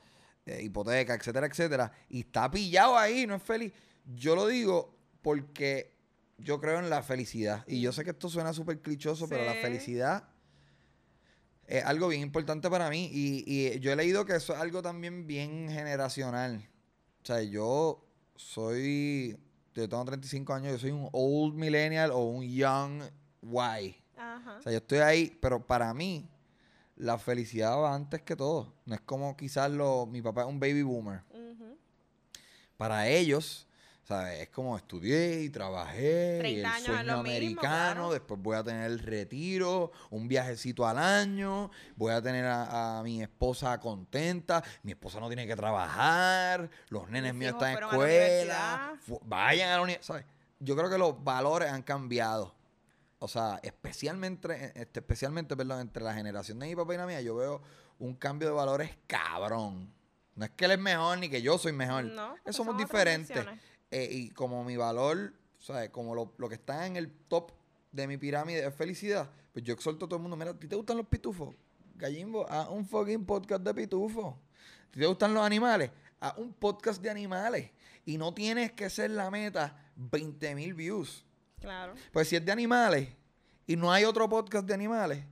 C: eh, hipoteca, etcétera, etcétera, y está pillado ahí, no es feliz. Yo lo digo porque yo creo en la felicidad. Y yo sé que esto suena súper clichoso, pero la felicidad es algo bien importante para mí. Y, y yo he leído que eso es algo también bien generacional. O sea, yo soy. Yo tengo 35 años, yo soy un old millennial o un young Y.
B: Ajá.
C: O sea, yo estoy ahí, pero para mí, la felicidad va antes que todo. No es como quizás lo, mi papá es un baby boomer. Para ellos, ¿sabes? Es como estudié y trabajé, y
B: 30
C: el
B: años
C: sueño
B: mismo,
C: americano,
B: claro.
C: después voy a tener el retiro, un viajecito al año, voy a tener a, a mi esposa contenta, mi esposa no tiene que trabajar, los nenes
B: Mis
C: míos están en
B: a
C: escuela, vayan a la universidad, ¿sabes? Yo creo que los valores han cambiado. O sea, especialmente, este, especialmente, perdón, entre la generación de mi papá y la mía, yo veo un cambio de valores cabrón. No es que él es mejor ni que yo soy mejor.
B: No,
C: Es
B: pues
C: somos diferentes. Eh, y como mi valor, ¿sabes? Como lo, lo que está en el top de mi pirámide es felicidad, pues yo exhorto a todo el mundo, mira, ¿a ti te gustan los pitufos? Gallimbo, haz un fucking podcast de pitufos. ¿A ti te gustan los animales? Haz un podcast de animales. Y no tienes que ser la meta 20 mil views.
B: Claro.
C: Pues si es de animales y no hay otro podcast de animales,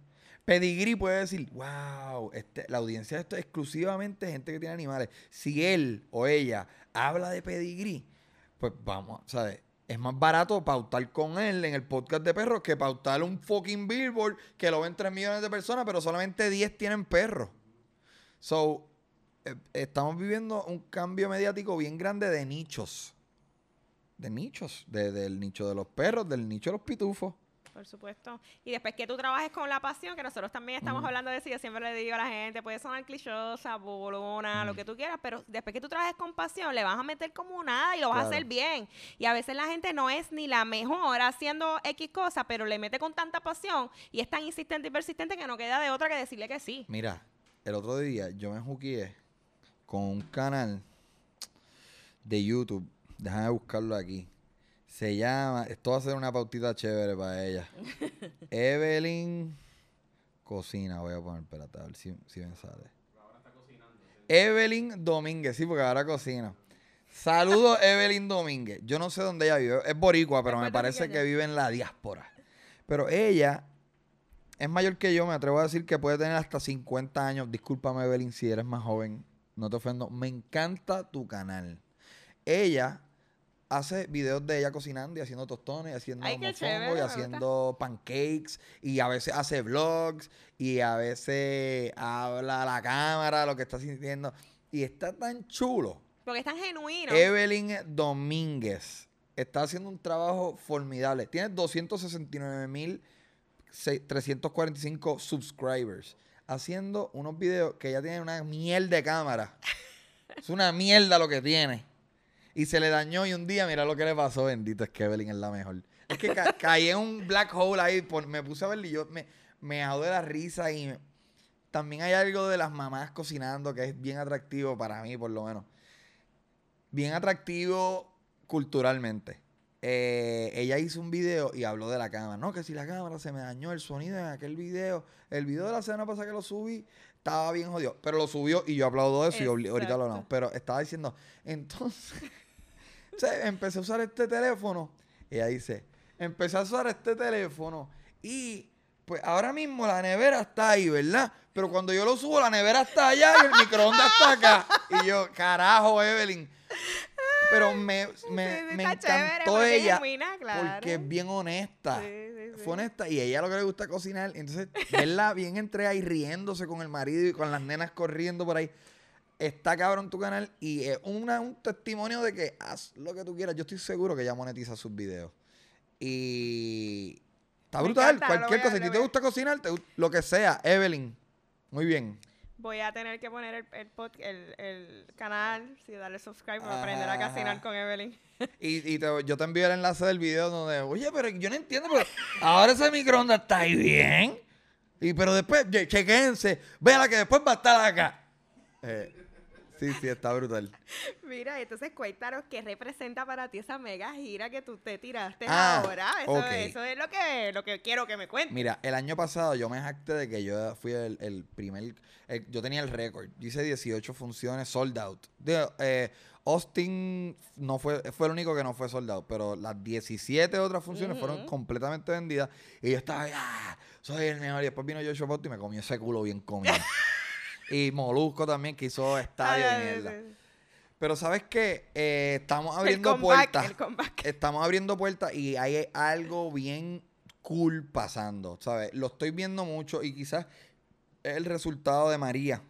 C: Pedigree puede decir, wow, este, la audiencia de esto es exclusivamente gente que tiene animales. Si él o ella habla de Pedigree, pues vamos, ¿sabes? Es más barato pautar con él en el podcast de perros que pautar un fucking billboard que lo ven 3 millones de personas, pero solamente 10 tienen perros. So, eh, estamos viviendo un cambio mediático bien grande de nichos. De nichos. De- del nicho de los perros, del nicho de los pitufos.
B: Por supuesto. Y después que tú trabajes con la pasión, que nosotros también estamos hablando de eso, yo siempre le digo a la gente, puede sonar clichosa, bolona, lo
C: Ujú.
B: que tú quieras, pero después que tú trabajes con pasión, le vas a meter como nada y lo vas a hacer bien. Y a veces la gente no es ni la mejor haciendo X cosa, pero le mete con tanta pasión y es tan insistente y persistente que no queda de otra que decirle que sí.
C: Mira, el otro día yo me juqueé con un canal de YouTube. Déjame buscarlo aquí. Se llama, esto va a ser una pautita chévere para ella. Evelyn Cocina, voy a poner, espérate, a ver si, si me sale. Evelyn Domínguez, sí, porque ahora cocina. Saludos, Evelyn Domínguez. Yo no sé dónde ella vive. Es boricua, pero me parece que vive en la diáspora. Pero ella es mayor que yo, me atrevo a decir que puede tener hasta 50 años. Discúlpame, Evelyn, si eres más joven. No te ofendo. Me encanta tu canal. Ella hace videos de ella cocinando y haciendo tostones, y haciendo
B: Ay, chévere,
C: y
B: gusta.
C: haciendo pancakes y a veces hace vlogs y a veces habla a la cámara lo que está sintiendo. Y está tan chulo.
B: Porque es tan genuino.
C: Evelyn Domínguez está haciendo un trabajo formidable. Tiene 269.345 subscribers. Haciendo unos videos que ella tiene una miel de cámara. Es una mierda lo que tiene. Y se le dañó y un día, mira lo que le pasó, bendito, es que Evelyn es la mejor. Es que ca- caí en un black hole ahí, por- me puse a verlo y yo me, me hago de la risa y me- también hay algo de las mamás cocinando que es bien atractivo para mí, por lo menos. Bien atractivo culturalmente. Eh, ella hizo un video y habló de la cámara. No, que si la cámara se me dañó el sonido en aquel video. El video de la semana pasada que lo subí estaba bien jodido. Pero lo subió y yo aplaudo eso y ahorita lo hablamos.
B: Exacto.
C: Pero estaba diciendo, entonces, empecé a usar este teléfono. Ella dice, empecé a usar este teléfono y pues ahora mismo la nevera está ahí, ¿verdad? Pero cuando yo lo subo, la nevera está allá y el microondas está acá. Y yo, carajo, Evelyn. Pero me, me,
B: Sí, sí,
C: me
B: está chévere,
C: encantó ella
B: genuina, claro.
C: porque es bien honesta.
B: Sí.
C: Fue honesta y a ella lo que le gusta cocinar. Entonces, verla bien entre ahí riéndose con el marido y con las nenas corriendo por ahí. Está cabrón tu canal y es una- un testimonio de que haz lo que tú quieras. Yo estoy seguro que ella monetiza sus videos. Y está
B: Me
C: brutal.
B: encanta, lo
C: Cualquier
B: voy a-
C: cosa. Si a
B: lo
C: ti te
B: voy a-
C: gusta cocinar, te lo que sea, Evelyn. Muy bien.
B: Voy a tener que poner el, el, pod- el, el canal, sí, darle subscribe para aprender a
C: Ajá.
B: cocinar con Evelyn.
C: Y, y te- yo te envío el enlace del video donde, oye, pero yo no entiendo, pero ahora ese microondas está ahí bien. Y pero después, che- chequense, véala que después va a estar acá. Eh, sí, sí, está brutal.
B: Mira, entonces cuéntanos qué representa para ti esa mega gira que tú te tiraste
C: Ah,
B: ahora. Eso,
C: ok.
B: eso es lo que, lo que quiero que me cuentes.
C: Mira, el año pasado yo me jacté de que yo fui el, el primer, el- yo tenía el récord. Hice 18 funciones sold out. Eh, Austin no fue, fue el único que no fue sold out, pero las 17 otras funciones fueron completamente vendidas. Y yo estaba, ah, soy el mejor. Y después vino Joshua Bot y me comió ese culo bien comido. y Molusco también, que hizo estadio
B: ay,
C: mierda. Pero ¿sabes qué? Eh, estamos abriendo
B: el comeback,
C: puertas
B: El comeback.
C: estamos abriendo puertas y hay algo bien cool pasando, ¿sabes? Lo estoy viendo mucho y quizás es el resultado de María,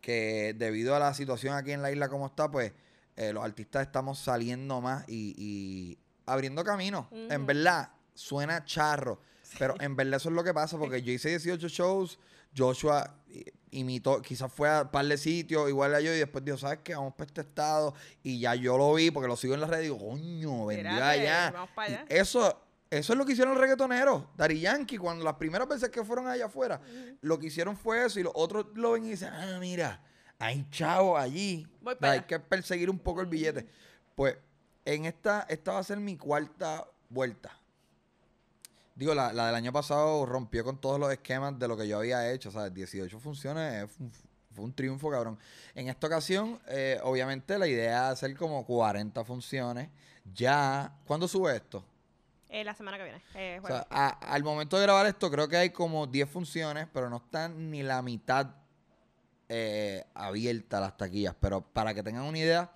C: que debido a la situación aquí en la isla como está, pues eh, los artistas estamos saliendo más y, y abriendo camino. En verdad, suena charro, pero en verdad eso es lo que pasa, porque yo hice 18 shows, Joshua i- imitó, quizás fue a un par de sitios, igual a yo, y después dijo, ¿sabes qué? Vamos para este estado, y ya yo lo vi, porque lo sigo en las redes, y digo, coño, vendió allá.
B: vamos para
C: Y
B: allá.
C: Eso, eso es lo que hicieron los reggaetoneros. Dari Yankee, cuando las primeras veces que fueron allá afuera, lo que hicieron fue eso, y los otros lo ven y dicen, ah, mira, hay chavos allí.
B: Voy para
C: hay
B: allá.
C: que perseguir un poco el billete. Pues, en esta, esta va a ser mi cuarta vuelta. Digo, la, la del año pasado rompió con todos los esquemas de lo que yo había hecho. O sea, 18 funciones eh, fue un, fue un triunfo, cabrón. En esta ocasión, eh, obviamente, la idea es hacer como 40 funciones. Ya, ¿cuándo sube esto?
B: Eh, la semana que viene. Eh,
C: O sea, a- al momento de grabar esto, creo que hay como 10 funciones, pero no están ni la mitad eh, abiertas las taquillas. Pero para que tengan una idea,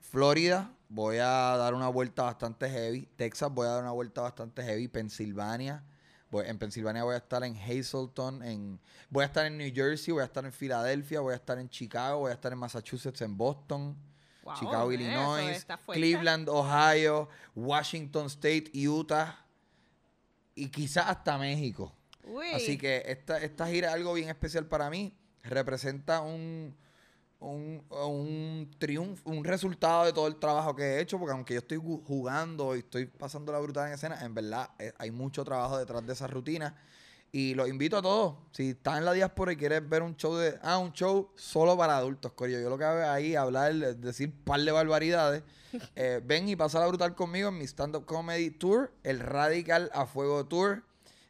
C: Florida voy a dar una vuelta bastante heavy. Texas voy a dar una vuelta bastante heavy. Pensilvania. voy- en Pensilvania voy a estar en Hazleton. En, voy a estar en New Jersey. Voy a estar en Filadelfia. Voy a estar en Chicago. Voy a estar en Massachusetts, en Boston.
B: Wow,
C: Chicago, Illinois. Cleveland, Ohio. Washington State, Utah. Y quizás hasta México.
B: Uy.
C: Así que esta, esta gira es algo bien especial para mí. Representa un, un, un triunfo, un resultado de todo el trabajo que he hecho, porque aunque yo estoy jugando y estoy pasando la brutal en escena, en verdad eh, hay mucho trabajo detrás de esa rutina. Y los invito a todos. Si estás en la diáspora y quieres ver un show de. Ah, un show solo para adultos, Corio. Yo lo que hago es ahí hablar, decir par de barbaridades. Eh, ven y pasa la brutal conmigo en mi stand-up comedy tour, el Radical a Fuego Tour.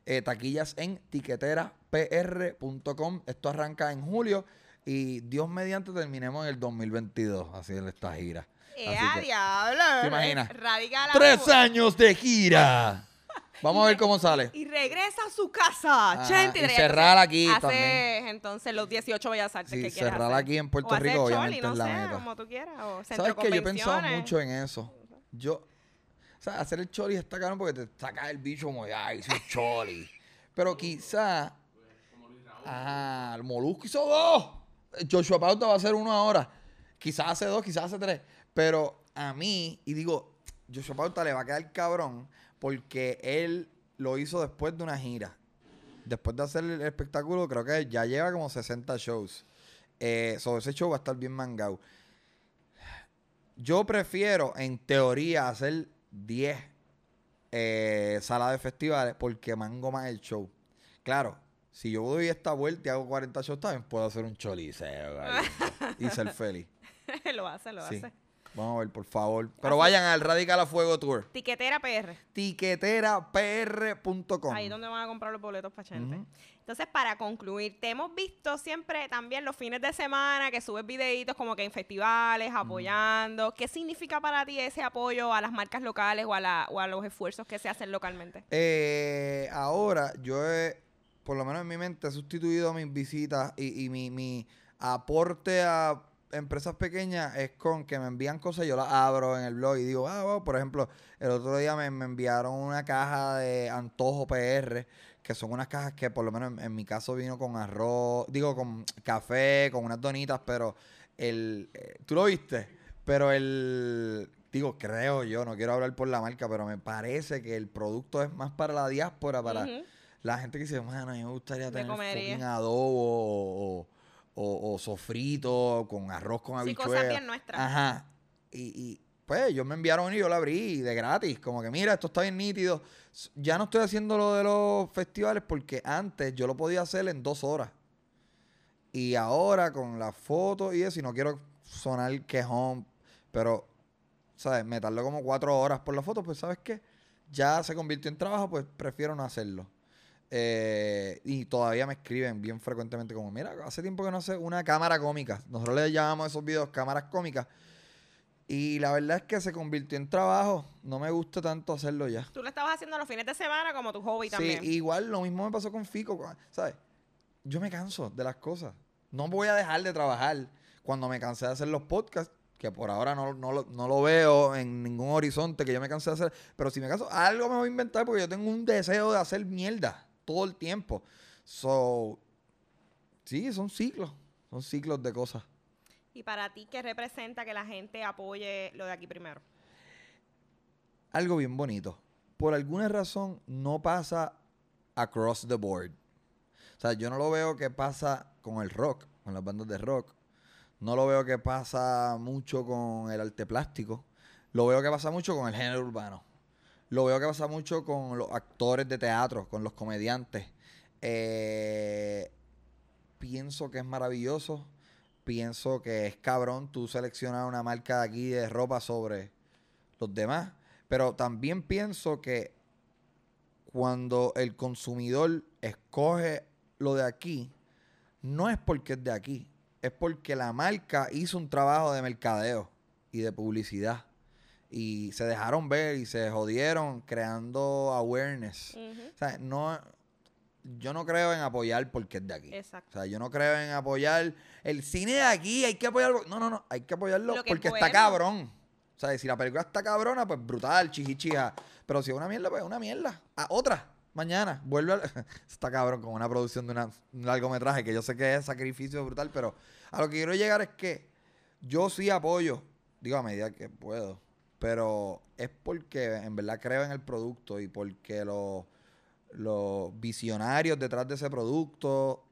C: Eh, taquillas en tiqueterapr.com. Esto arranca en julio y Dios mediante terminemos en el 2022. Así es esta gira.
B: ¡Eh,
C: Así que-
B: diablo!
C: ¿Te imaginas?
B: Radical
C: ¡Tres años de gira! Vamos a ver cómo sale.
B: Y regresa a su casa.
C: Ajá,
B: Chente,
C: y cerrar aquí también.
B: entonces los 18 bellas artes
C: Sí,
B: que quieras
C: cerrar
B: hacer.
C: aquí en Puerto
B: O hacer
C: Rico,
B: choli, no
C: es la
B: sé,
C: meta.
B: como tú quieras. O
C: ¿Sabes que Yo he pensado mucho en eso. Yo, o sea, hacer el choli está caro porque te saca el bicho como, ay, hice un choli. Pero quizá, ah, el molusco hizo dos. Joshua Pauta va a hacer uno ahora. Quizás hace dos, quizás hace tres. Pero a mí, y digo, Joshua Pauta le va a quedar cabrón porque él lo hizo después de una gira. Después de hacer el espectáculo, creo que ya lleva como 60 shows. Eh, sobre ese show va a estar bien mangado. Yo prefiero, en teoría, hacer 10 eh, salas de festivales porque mango más el show. Claro, si yo doy esta vuelta y hago 40 shows, también puedo hacer un choliseo y ser feliz.
B: lo hace, lo
C: Sí.
B: hace.
C: Vamos a ver, por favor. Pero vayan al Radical a Fuego Tour.
B: Tiquetera PR.
C: Tiqueterapr.com.
B: Ahí donde van a comprar los boletos para gente. Entonces, para concluir, te hemos visto siempre también los fines de semana que subes videitos como que en festivales, apoyando. ¿Qué significa para ti ese apoyo a las marcas locales o a, la- o a los esfuerzos que se hacen localmente?
C: Eh, ahora yo he, por lo menos en mi mente, he sustituido mis visitas y, y mi, mi aporte a empresas pequeñas es con que me envían cosas, yo las abro en el blog y digo, ah, wow, por ejemplo, el otro día me, me enviaron una caja de Antojo PR, que son unas cajas que por lo menos en, mi caso vino con arroz, digo, con café, con unas donitas, pero el, eh, ¿tú lo viste? Pero el, digo, creo yo, no quiero hablar por la marca, pero me parece que el producto es más para la diáspora, para. La gente que dice, mano, a mí me gustaría tener
B: comería".
C: fucking adobo o, o- o sofrito con arroz con
B: Sí,
C: habichuelas.
B: cosas bien nuestras.
C: Ajá. Y, y, pues ellos me enviaron y yo la abrí de gratis. Como que mira, esto está bien nítido. Ya no estoy haciendo lo de los festivales porque antes yo lo podía hacer en dos horas. Y ahora con las fotos y eso, y no quiero sonar quejón, pero, ¿sabes? Me tardó como cuatro horas por la foto, pues, ¿sabes qué? Ya se convirtió en trabajo, pues prefiero no hacerlo. Eh, y todavía me escriben bien frecuentemente como, mira, hace tiempo que no hace una cámara cómica. Nosotros le llamamos a esos videos cámaras cómicas. Y la verdad es que se convirtió en trabajo. No me gusta tanto hacerlo ya.
B: Tú lo estabas haciendo los fines de semana como tu hobby
C: Sí,
B: también.
C: igual lo mismo me pasó con Fico, ¿sabes? Yo me canso de las cosas. No voy a dejar de trabajar cuando me cansé de hacer los podcasts, que por ahora no, no lo, no lo veo en ningún horizonte que yo me cansé de hacer. Pero si me canso, algo me voy a inventar porque yo tengo un deseo de hacer mierda todo el tiempo. So, sí, son ciclos. Son ciclos de cosas.
B: Y para ti, ¿qué representa que la gente apoye lo de aquí primero?
C: algo bien bonito. Por alguna razón no pasa across the board. O sea, yo no lo veo que pasa con el rock, con las bandas de rock. No lo veo que pasa mucho con el arte plástico. Lo veo que pasa mucho con el género urbano. Lo veo que pasa mucho con los actores de teatro, con los comediantes. Eh, pienso que es maravilloso. Pienso que es cabrón tú seleccionar una marca de aquí de ropa sobre los demás. Pero también pienso que cuando el consumidor escoge lo de aquí, no es porque es de aquí, es porque la marca hizo un trabajo de mercadeo y de publicidad. Y se dejaron ver y se jodieron creando awareness. O sea, no, yo no creo en apoyar porque es de aquí.
B: Exacto.
C: O sea, yo no creo en apoyar el cine de aquí, hay que apoyarlo. No, no, no, hay que apoyarlo
B: que
C: porque está cabrón. O sea, si la película está cabrona, pues brutal, chichichija. Pero si es una mierda, pues es una mierda. A otra, mañana, vuelve a... está cabrón con una producción de una- un largometraje que yo sé que es sacrificio brutal, pero a lo que quiero llegar es que yo sí apoyo, digo a medida que puedo, pero es porque en verdad creo en el producto y porque los los visionarios detrás de ese producto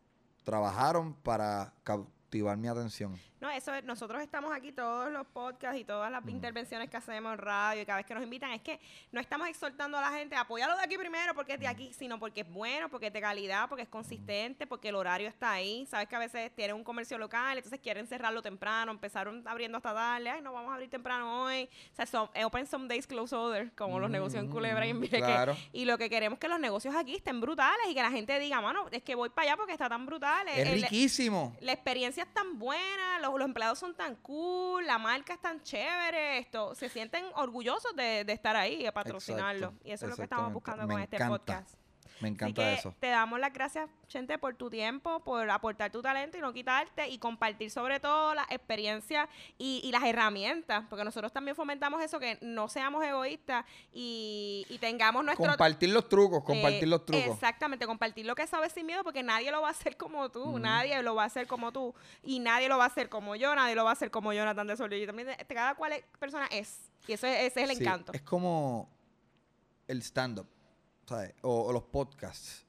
C: trabajaron para cautivar mi atención.
B: No, eso es- nosotros estamos aquí todos los podcasts y todas
C: Mm.
B: las intervenciones que hacemos en radio y cada vez que nos invitan es que no estamos exhortando a la gente a apoyarlo de aquí primero porque es
C: Mm.
B: de aquí, sino porque es bueno, porque es de calidad, porque es consistente, porque el horario está ahí. Sabes que a veces tienen un comercio local, entonces quieren cerrarlo temprano, empezaron abriendo hasta tarde, ay, no vamos a abrir temprano hoy. O sea, son- eh, open some days, close other, como los negocios en Culebra y en
C: Mm,
B: Vieques.
C: claro.
B: Y lo que queremos es que los negocios aquí estén brutales y que la gente diga, mano, es que voy para allá porque está tan brutal.
C: Es
B: El-
C: riquísimo.
B: la experiencia es tan buena, los, los empleados son tan cool, la marca es tan chévere, esto, se sienten orgullosos de, de estar ahí, de patrocinarlo.
C: Exacto,
B: y eso es lo que estamos buscando
C: Me
B: con este podcast.
C: Me
B: Así
C: encanta
B: que
C: eso.
B: te damos las gracias, Chente, por tu tiempo, por aportar tu talento y no quitarte y compartir sobre todo las experiencias y, y las herramientas, porque nosotros también fomentamos eso, que no seamos egoístas y, y tengamos nuestro...
C: Compartir los trucos,
B: eh,
C: compartir los trucos.
B: Exactamente, compartir lo que sabes sin miedo, porque nadie lo va a hacer como tú, nadie lo va a hacer como tú, y nadie lo va a hacer como yo, nadie lo va a hacer como Jonathan de Solís. Y también de- cada cual es- persona es, y eso es, ese es el
C: Sí,
B: encanto.
C: Es como el stand-up, O, o los podcasts.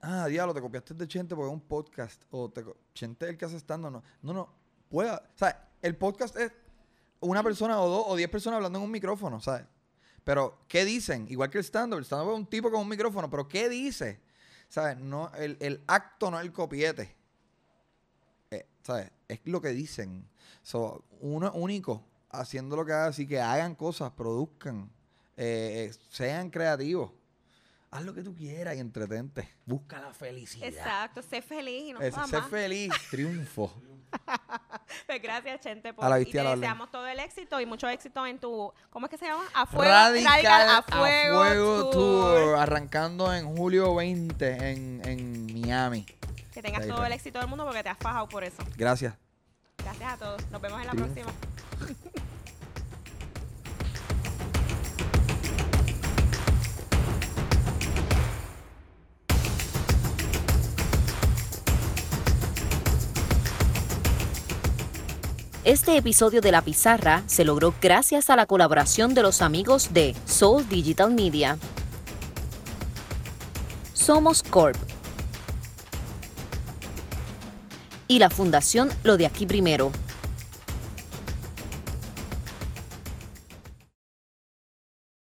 C: Ah, diablo, te copiaste de Chente porque es un podcast. O te, Chente el que hace stand-up. No, no, no. Pueda. ¿Sabes? El podcast es una persona o dos o diez personas hablando en un micrófono, ¿sabes? Pero, ¿qué dicen? Igual que el stand-up. El stand-up es un tipo con un micrófono, pero ¿qué dice? ¿Sabes? No, el, el acto no es el copiete. Eh, ¿Sabes? Es lo que dicen. So, uno único haciendo lo que haga, así que hagan cosas, produzcan, eh, eh, sean creativos. Haz lo que tú quieras y entretente. Busca la felicidad.
B: Exacto, sé feliz y no jodas
C: sé feliz, triunfo.
B: Pues gracias, Chente,
C: A
B: por
C: la
B: y te
C: la
B: deseamos todo el éxito y mucho éxito en tu, ¿cómo es que se llama? A fuego,
C: Radical,
B: a fuego, tour.
C: Arrancando en julio 20 en, en Miami.
B: Que tengas todo el éxito del mundo porque te has fajado por eso.
C: Gracias.
B: Gracias a todos. Nos vemos en la próxima.
A: Este episodio de La Pizarra se logró gracias a la colaboración de los amigos de Soul Digital Media. Somos Corp. Y la Fundación Lo de Aquí Primero.